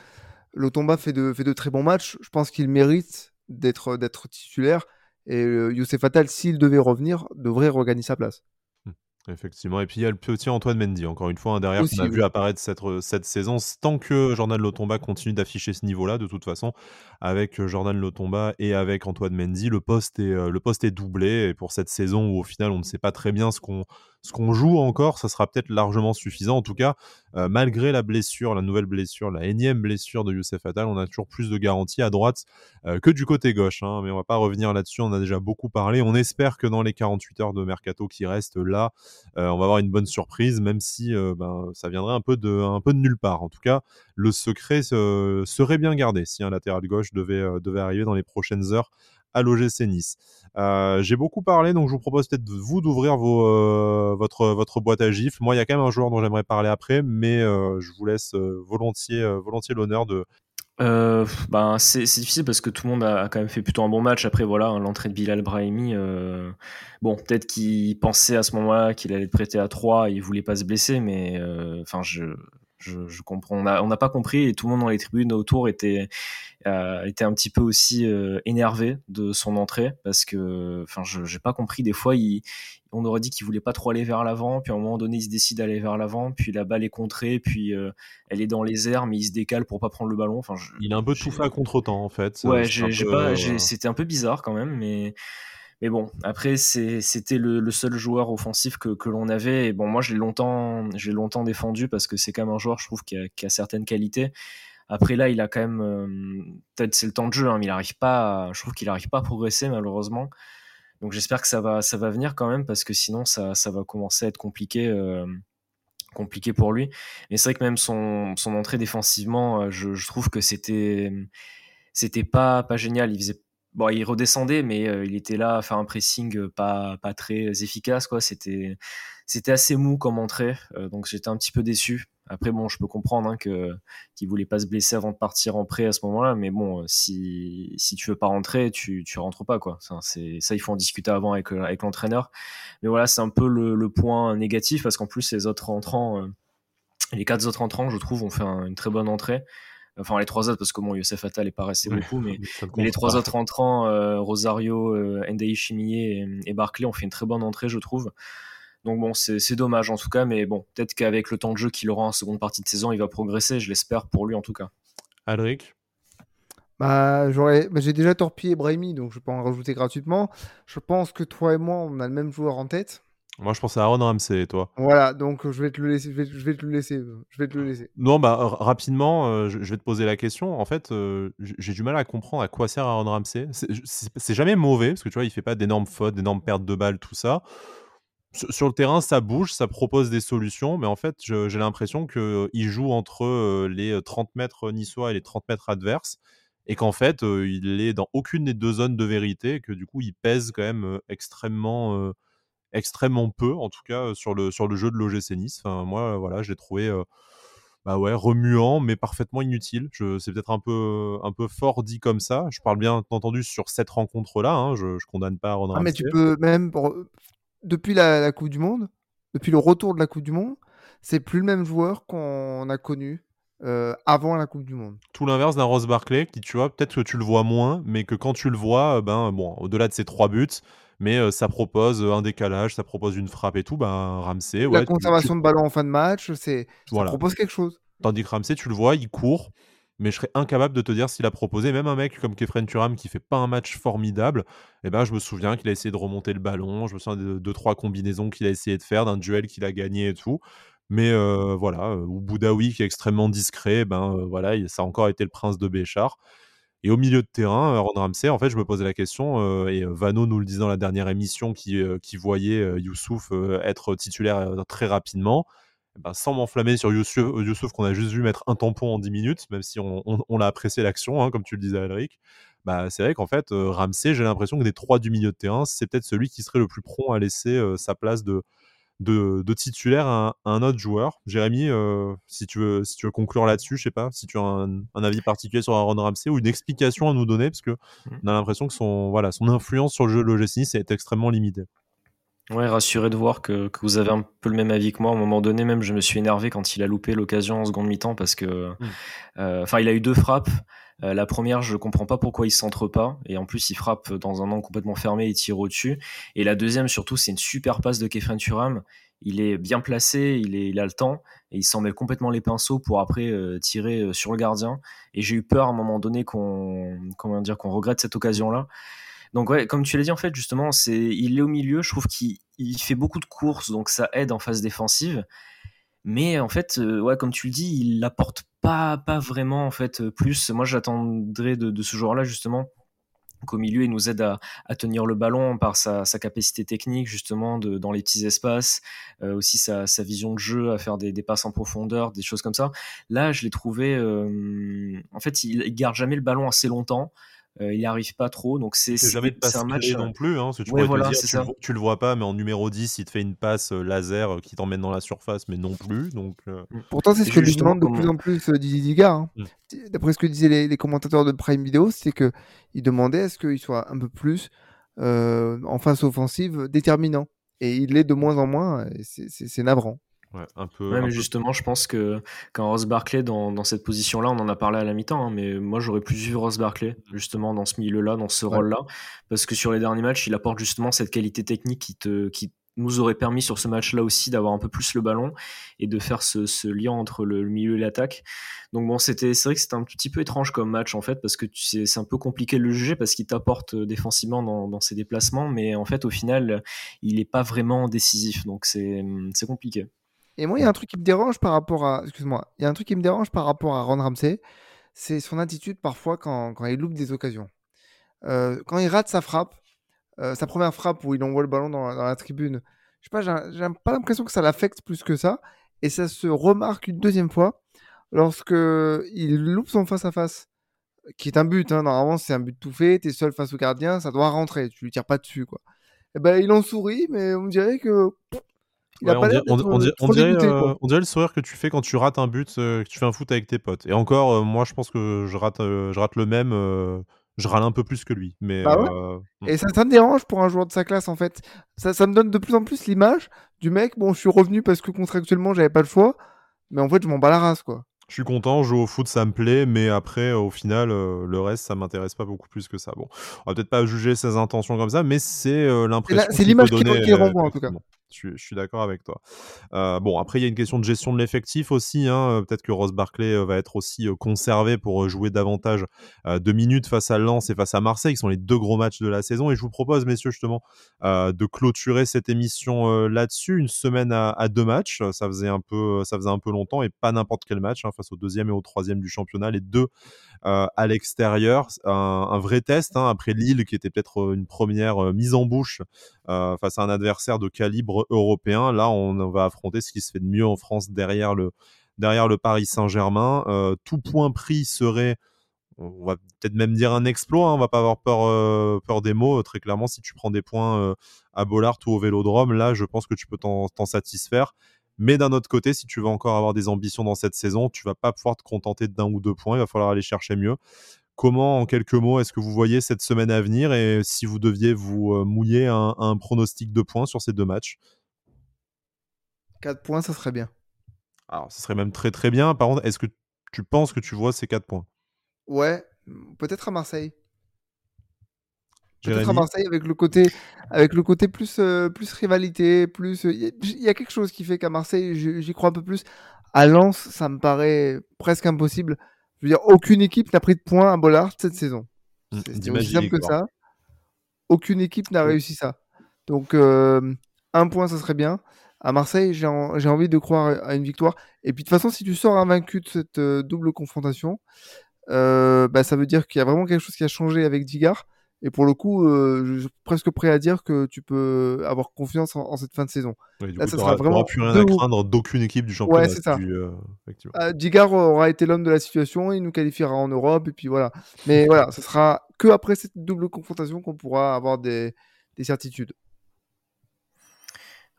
l'Otomba fait de, fait de très bons matchs. Je pense qu'il mérite d'être d'être titulaire. Et euh, Youssef Attal, s'il devait revenir, devrait regagner sa place. Effectivement. Et puis il y a le petit Antoine Mendy, encore une fois, hein, derrière, qu'on a vu apparaître cette, cette saison. Tant que Jordan Lotomba continue d'afficher ce niveau-là, de toute façon, avec Jordan Lotomba et avec Antoine Mendy, le poste est, le poste est doublé. Et pour cette saison où au final on ne sait pas très bien ce qu'on ce qu'on joue encore, ça sera peut-être largement suffisant. En tout cas, malgré la blessure, la nouvelle blessure, la énième blessure de Youssef Attal, on a toujours plus de garanties à droite que du côté gauche. Hein. mais on va pas revenir là-dessus, on a déjà beaucoup parlé. On espère que dans les 48 heures de mercato qui restent là, euh, on va avoir une bonne surprise, même si euh, ben, ça viendrait un peu, de, nulle part. En tout cas, le secret serait bien gardé si un latéral gauche euh, devait arriver dans les prochaines heures à l'OGC Nice. J'ai beaucoup parlé, donc je vous propose peut-être vous d'ouvrir votre, votre boîte à gifles. Moi, il y a quand même un joueur dont j'aimerais parler après, mais je vous laisse volontiers, volontiers l'honneur de, euh, ben c'est difficile parce que tout le monde a, quand même fait plutôt un bon match. Après, voilà, hein, l'entrée de Bilal Brahimi, euh, bon, peut-être qu'il pensait à ce moment-là qu'il allait être prêté à 3, il voulait pas se blesser, mais euh, enfin, je, je, comprends. On n'a pas compris et tout le monde dans les tribunes autour était, euh, était un petit peu aussi euh, énervé de son entrée parce que, enfin, je n'ai pas compris. Des fois, il, on aurait dit qu'il voulait pas trop aller vers l'avant, puis à un moment donné, il se décide d'aller vers l'avant, puis la balle est contrée, puis euh, elle est dans les airs, mais il se décale pour pas prendre le ballon. Enfin, il a un peu tout fait à contre-temps en fait. Ouais, c'était un peu bizarre quand même, mais mais bon, après, c'était le, seul joueur offensif que, l'on avait. Et bon, moi, je l'ai longtemps, longtemps défendu parce que c'est quand même un joueur, je trouve, qui a, certaines qualités. Après, là, il a quand même. Euh, peut-être c'est le temps de jeu, hein, mais il arrive pas. je trouve qu'il n'arrive pas à progresser, malheureusement. Donc, j'espère que ça va, ça va venir quand même parce que sinon, ça, ça va commencer à être compliqué. Euh, compliqué pour lui. Mais c'est vrai que même son, entrée défensivement, euh, je, trouve que c'était c'était pas, pas génial. Il faisait bon, il redescendait, mais euh, il était là à faire un pressing euh, pas, pas très efficace. quoi. C'était, c'était assez mou comme entrée, euh, donc j'étais un petit peu déçu. Après, bon, je peux comprendre hein, que qu'il voulait pas se blesser avant de partir en prêt à ce moment-là, mais bon, si, si tu veux pas rentrer, tu, tu rentres pas, quoi. Ça, c'est, ça, il faut en discuter avant avec, avec l'entraîneur. Mais voilà, c'est un peu le, le point négatif parce qu'en plus, les autres entrants, les quatre autres entrants, je trouve, ont fait une très bonne entrée. Enfin, les trois autres, parce que bon, Youssef Attal est pas resté beaucoup, mais, les trois autres entrants, euh, Rosario, euh, Ndei Chimier et, Barclay, ont fait une très bonne entrée, je trouve. Donc bon, c'est dommage en tout cas, mais bon, peut-être qu'avec le temps de jeu qu'il aura en seconde partie de saison, il va progresser, je l'espère pour lui en tout cas. Alric? Bah, j'aurais, bah, j'ai déjà torpillé Brahimi, donc je peux en rajouter gratuitement. Je pense que toi et moi, on a le même joueur en tête. Moi, je pense à Aaron Ramsey, et toi? Voilà, donc je vais te le laisser. Je vais, te le laisser. Je vais te le laisser. Non, bah rapidement, euh, je, vais te poser la question. En fait, euh, j'ai du mal à comprendre à quoi sert Aaron Ramsey. C'est jamais mauvais parce que tu vois, il fait pas d'énormes fautes, d'énormes pertes de balles, tout ça. Sur, le terrain, ça bouge, ça propose des solutions, mais en fait, j'ai l'impression qu'il joue entre euh, les 30 mètres niçois et les 30 mètres adverses, et qu'en fait, il est dans aucune des deux zones de vérité, et que du coup, il pèse quand même extrêmement extrêmement peu, en tout cas sur le, sur le jeu de l'OGC Nice. Enfin, moi, voilà, je l'ai trouvé bah ouais, remuant, mais parfaitement inutile. C'est peut-être un peu, un peu fort dit comme ça. Je parle bien entendu sur cette rencontre-là. Hein, je, ne condamne pas Ron ah, mais tu peux même, depuis la, Coupe du Monde, depuis le retour de la Coupe du Monde, c'est plus le même joueur qu'on a connu avant la Coupe du Monde. Tout l'inverse d'un Ross Barclay qui, tu vois, peut-être que tu le vois moins, mais que quand tu le vois, ben bon, au-delà de ses trois buts, mais ça propose un décalage, ça propose une frappe et tout, ben Ramsey. La conservation de ballon en fin de match, c'est ça propose quelque chose. Tandis que Ramsey, tu le vois, il court, mais je serais incapable de te dire s'il a proposé. Même un mec comme Kefren Turam qui fait pas un match formidable, eh ben, je me souviens qu'il a essayé de remonter le ballon, je me souviens de deux, trois combinaisons qu'il a essayé de faire, d'un duel qu'il a gagné et tout. Mais voilà, ou Boudaoui qui est extrêmement discret, ben voilà, ça a encore été le prince de Béchar. Et au milieu de terrain, Ron Ramsey, en fait, je me posais la question, et Vano nous le disait dans la dernière émission, qui, qui voyait Youssouf être titulaire très rapidement. Eh ben, sans m'enflammer sur Youssouf, qu'on a juste vu mettre un tampon en 10 minutes, même si on, l'a apprécié l'action, hein, comme tu le disais, Alric. Bah, c'est vrai qu'en fait, Ramsey, j'ai l'impression que des trois du milieu de terrain, c'est peut-être celui qui serait le plus prompt à laisser sa place de, de, titulaire à, un autre joueur. Jérémy, euh, si, tu veux, si tu veux conclure là-dessus, je sais pas, si tu as un, avis particulier sur Aaron Ramsey ou une explication à nous donner, parce que mmh. on a l'impression que son, voilà, son influence sur le jeu de l'OGC est extrêmement limitée. Ouais, rassuré de voir que, que, vous avez un peu le même avis que moi. À un moment donné, même, je me suis énervé quand il a loupé l'occasion en seconde mi-temps parce que, mmh. euh, enfin, il a eu deux frappes. Euh, la première, je comprends pas pourquoi il centre pas, et en plus il frappe dans un angle complètement fermé, il tire au-dessus. Et la deuxième, surtout, c'est une super passe de Kefren Turam. Il est bien placé, il, a le temps, et il s'en mêle complètement les pinceaux pour après euh, tirer euh, sur le gardien. Et j'ai eu peur à un moment donné qu'on, comment dire, qu'on regrette cette occasion-là. Donc ouais, comme tu l'as dit en fait, justement, c'est, il est au milieu. Je trouve qu'il fait beaucoup de courses, donc ça aide en phase défensive. Mais en fait, ouais, comme tu le dis, il apporte pas, vraiment en fait plus. Moi, j'attendrais de, ce joueur-là justement qu'au milieu, il nous aide à, tenir le ballon par sa, capacité technique justement dans les petits espaces, euh, aussi sa, vision de jeu, à faire des, passes en profondeur, des choses comme ça. Là, je l'ai trouvé, en fait, il, il garde jamais le ballon assez longtemps. Euh, il n'y arrive pas trop. Donc c'est jamais de un match non plus. Hein, tu, tu, le vois pas, mais en numéro 10, il te fait une passe euh, laser euh, qui t'emmène dans la surface, mais non plus. Donc, mm. Pourtant, c'est ce que lui demande de plus en plus Didier Digard. Hein. Mm. D'après ce que disaient les, commentateurs de Prime Video, c'est qu'il demandait à ce qu'il soit un peu plus en phase offensive déterminant. Et il l'est de moins en moins, c'est navrant. Ouais, un peu. mais justement, je pense que quand Ross Barclay dans, dans cette position-là, on en a parlé à la mi-temps, hein, mais moi j'aurais plus vu Ross Barclay justement dans ce milieu-là, dans ce rôle-là, parce que sur les derniers matchs, il apporte justement cette qualité technique qui te, qui nous aurait permis sur ce match-là aussi d'avoir un peu plus le ballon et de faire ce, ce lien entre le, milieu et l'attaque. Donc bon, c'était, c'est vrai que c'était un petit peu étrange comme match en fait, parce que c'est, c'est un peu compliqué de le juger parce qu'il t'apporte défensivement dans, dans ses déplacements, mais en fait au final, il n'est pas vraiment décisif, donc c'est, c'est compliqué. Et moi, il y a un truc qui me dérange par rapport à. Excuse-moi. Il y a un truc qui me dérange par rapport à Ron Ramsey. C'est son attitude parfois quand, quand il loupe des occasions. Euh, quand il rate sa frappe, euh, sa première frappe où il envoie le ballon dans, la tribune, je sais pas, j'ai pas l'impression que ça l'affecte plus que ça. Et ça se remarque une deuxième fois lorsque il loupe son face-à-face, qui est un but. Hein. Normalement, c'est un but tout fait. Tu es seul face au gardien, ça doit rentrer. Tu lui tires pas dessus. quoi. Et eh ben, il en sourit, mais on dirait que on, dirait, le sourire que tu fais quand tu rates un but, euh, que tu fais un foot avec tes potes. Et encore, euh, moi, je pense que je rate, euh, je rate le même. je râle un peu plus que lui. Mais, bah hmm. Et ça, ça, me dérange pour un joueur de sa classe, en fait. Ça, ça me donne de plus en plus l'image du mec. Bon, je suis revenu parce que contractuellement, j'avais pas le choix. Mais en fait, je m'en bats la race, quoi. Je suis content, jouer au foot, ça me plaît, mais après, au final, le reste, ça m'intéresse pas beaucoup plus que ça. Bon, on va peut-être pas juger ses intentions comme ça, mais c'est l'impression. C'est l'image qu'il renvoie, en tout cas. Je, suis d'accord avec toi. Euh, bon, après, il y a une question de gestion de l'effectif aussi. Hein. Peut-être que Ross Barclay euh, va être aussi euh, conservé pour jouer davantage de minutes face à Lens et face à Marseille, qui sont les deux gros matchs de la saison. Et je vous propose, messieurs, justement, de clôturer cette émission là-dessus. Une semaine à, deux matchs. Ça faisait, un peu, ça faisait un peu longtemps et pas n'importe quel match hein, face au deuxième et au troisième du championnat. Les deux à l'extérieur. Un, vrai test hein, après Lille, qui était peut-être une première mise en bouche face à un adversaire de calibre européen. Là, on va affronter ce qui se fait de mieux en France derrière le, derrière le Paris Saint-Germain. Euh, tout point pris serait, on va peut-être même dire un exploit, hein, on va pas avoir peur, euh, peur des mots. Très clairement, si tu prends des points euh, à Bollard ou au Vélodrome, là, je pense que tu peux t'en satisfaire. Mais d'un autre côté, si tu veux encore avoir des ambitions dans cette saison, tu vas pas pouvoir te contenter d'un ou deux points, il va falloir aller chercher mieux. Comment, en quelques mots, est-ce que vous voyez cette semaine à venir et si vous deviez vous mouiller un, un pronostic de points sur ces deux matchs? 4 points, ça serait bien. Alors, ce serait même très très bien. Par contre, est-ce que tu penses que tu vois ces 4 points? Ouais, peut-être à Marseille. Peut-être à Marseille avec le côté, avec le côté plus, euh, plus rivalité, plus. Il y, a quelque chose qui fait qu'à Marseille, j'y crois un peu plus. À Lens, ça me paraît presque impossible. Je veux dire, aucune équipe n'a pris de points à Bollard cette saison. Mmh, c'est aussi simple que ça. Aucune équipe n'a réussi ça. Donc, euh, un point, ça serait bien. À Marseille, j'ai envie de croire à une victoire. Et puis, de toute façon, si tu sors invaincu de cette euh, double confrontation, bah, ça veut dire qu'il y a vraiment quelque chose qui a changé avec Digard. Et pour le coup, euh, je suis presque prêt à dire que tu peux avoir confiance en, cette fin de saison. Là, ça sera vraiment. plus rien à craindre d'aucune équipe du championnat. Ouais, c'est ça. Euh, Digard aura été l'homme de la situation, il nous qualifiera en Europe, et puis voilà. Mais voilà, ce sera que après cette double confrontation qu'on pourra avoir des, des certitudes.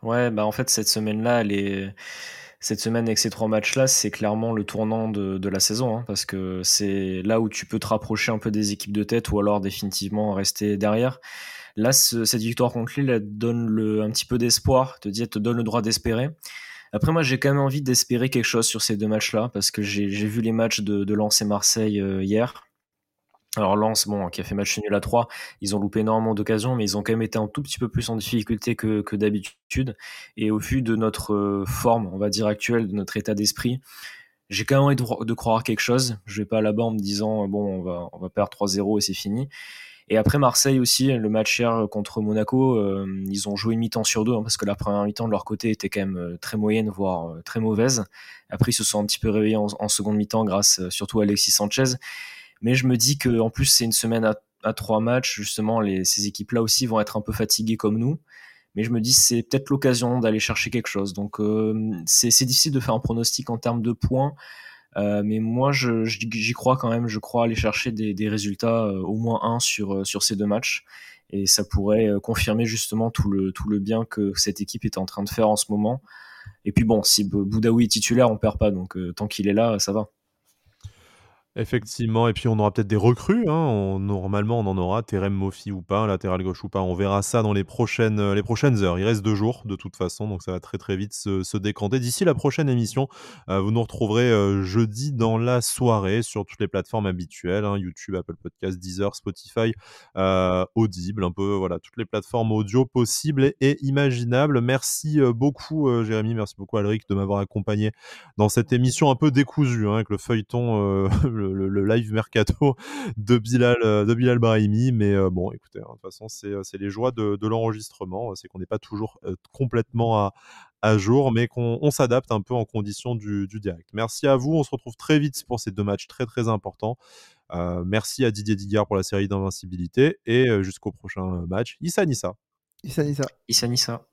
Ouais, bah en fait, cette semaine-là, elle est cette semaine avec ces trois matchs-là, c'est clairement le tournant de, la saison, hein, parce que c'est là où tu peux te rapprocher un peu des équipes de tête ou alors définitivement rester derrière. Là, cette victoire contre Lille, elle donne un petit peu d'espoir, te dit, te donne le droit d'espérer. Après, moi, j'ai quand même envie d'espérer quelque chose sur ces deux matchs-là, parce que j'ai vu les matchs de, de Lens et Marseille euh, hier. Alors Lens, bon, qui a fait match nul à 3, ils ont loupé énormément d'occasions, mais ils ont quand même été un tout petit peu plus en difficulté que, d'habitude. Et au vu de notre euh, forme, on va dire actuelle, de notre état d'esprit, j'ai quand même envie de, croire quelque chose. Je vais pas là-bas en me disant bon, on va, on va perdre 3-0 et c'est fini. Et après Marseille aussi, le match hier contre Monaco, euh, ils ont joué mi-temps sur deux, hein, parce que la première mi-temps de leur côté était quand même euh, très moyenne, voire très mauvaise. Après, ils se sont un petit peu réveillés en, en seconde mi-temps grâce surtout à Alexis Sanchez. Mais je me dis que en plus c'est une semaine à, trois matchs, justement, ces équipes-là aussi vont être un peu fatiguées comme nous. Mais je me dis c'est peut-être l'occasion d'aller chercher quelque chose. Donc euh, c'est difficile de faire un pronostic en termes de points. Euh, mais moi, j'y crois quand même. Je crois aller chercher des, des résultats, euh, au moins un sur, sur ces deux matchs. Et ça pourrait confirmer justement tout le, tout le bien que cette équipe est en train de faire en ce moment. Et puis bon, si Boudaoui est titulaire, on perd pas. Donc tant qu'il est là, ça va. Effectivement, et puis on aura peut-être des recrues. Hein. normalement, on en aura, Terem Mofi ou pas, latéral gauche ou pas. On verra ça dans les prochaines, euh, les prochaines heures. Il reste deux jours de toute façon, donc ça va très très vite se, décanter. D'ici la prochaine émission, euh, vous nous retrouverez euh, jeudi dans la soirée sur toutes les plateformes habituelles hein, YouTube, Apple Podcasts, Deezer, Spotify, Audible, un peu voilà toutes les plateformes audio possibles et, imaginables. Merci beaucoup Jérémy, merci beaucoup Alric de m'avoir accompagné dans cette émission un peu décousue hein, avec le feuilleton. le, live mercato de Bilal, euh, de Bilal Brahimi. Mais euh, bon, écoutez, hein, de toute façon, c'est euh, les joies de, l'enregistrement. C'est qu'on n'est pas toujours complètement à, à jour, mais qu'on s'adapte un peu en condition du, direct. Merci à vous. On se retrouve très vite pour ces deux matchs très très importants. merci à Didier Digard pour la série d'invincibilité et jusqu'au prochain match. Issa Nissa. Issa Nissa. Issa Nissa.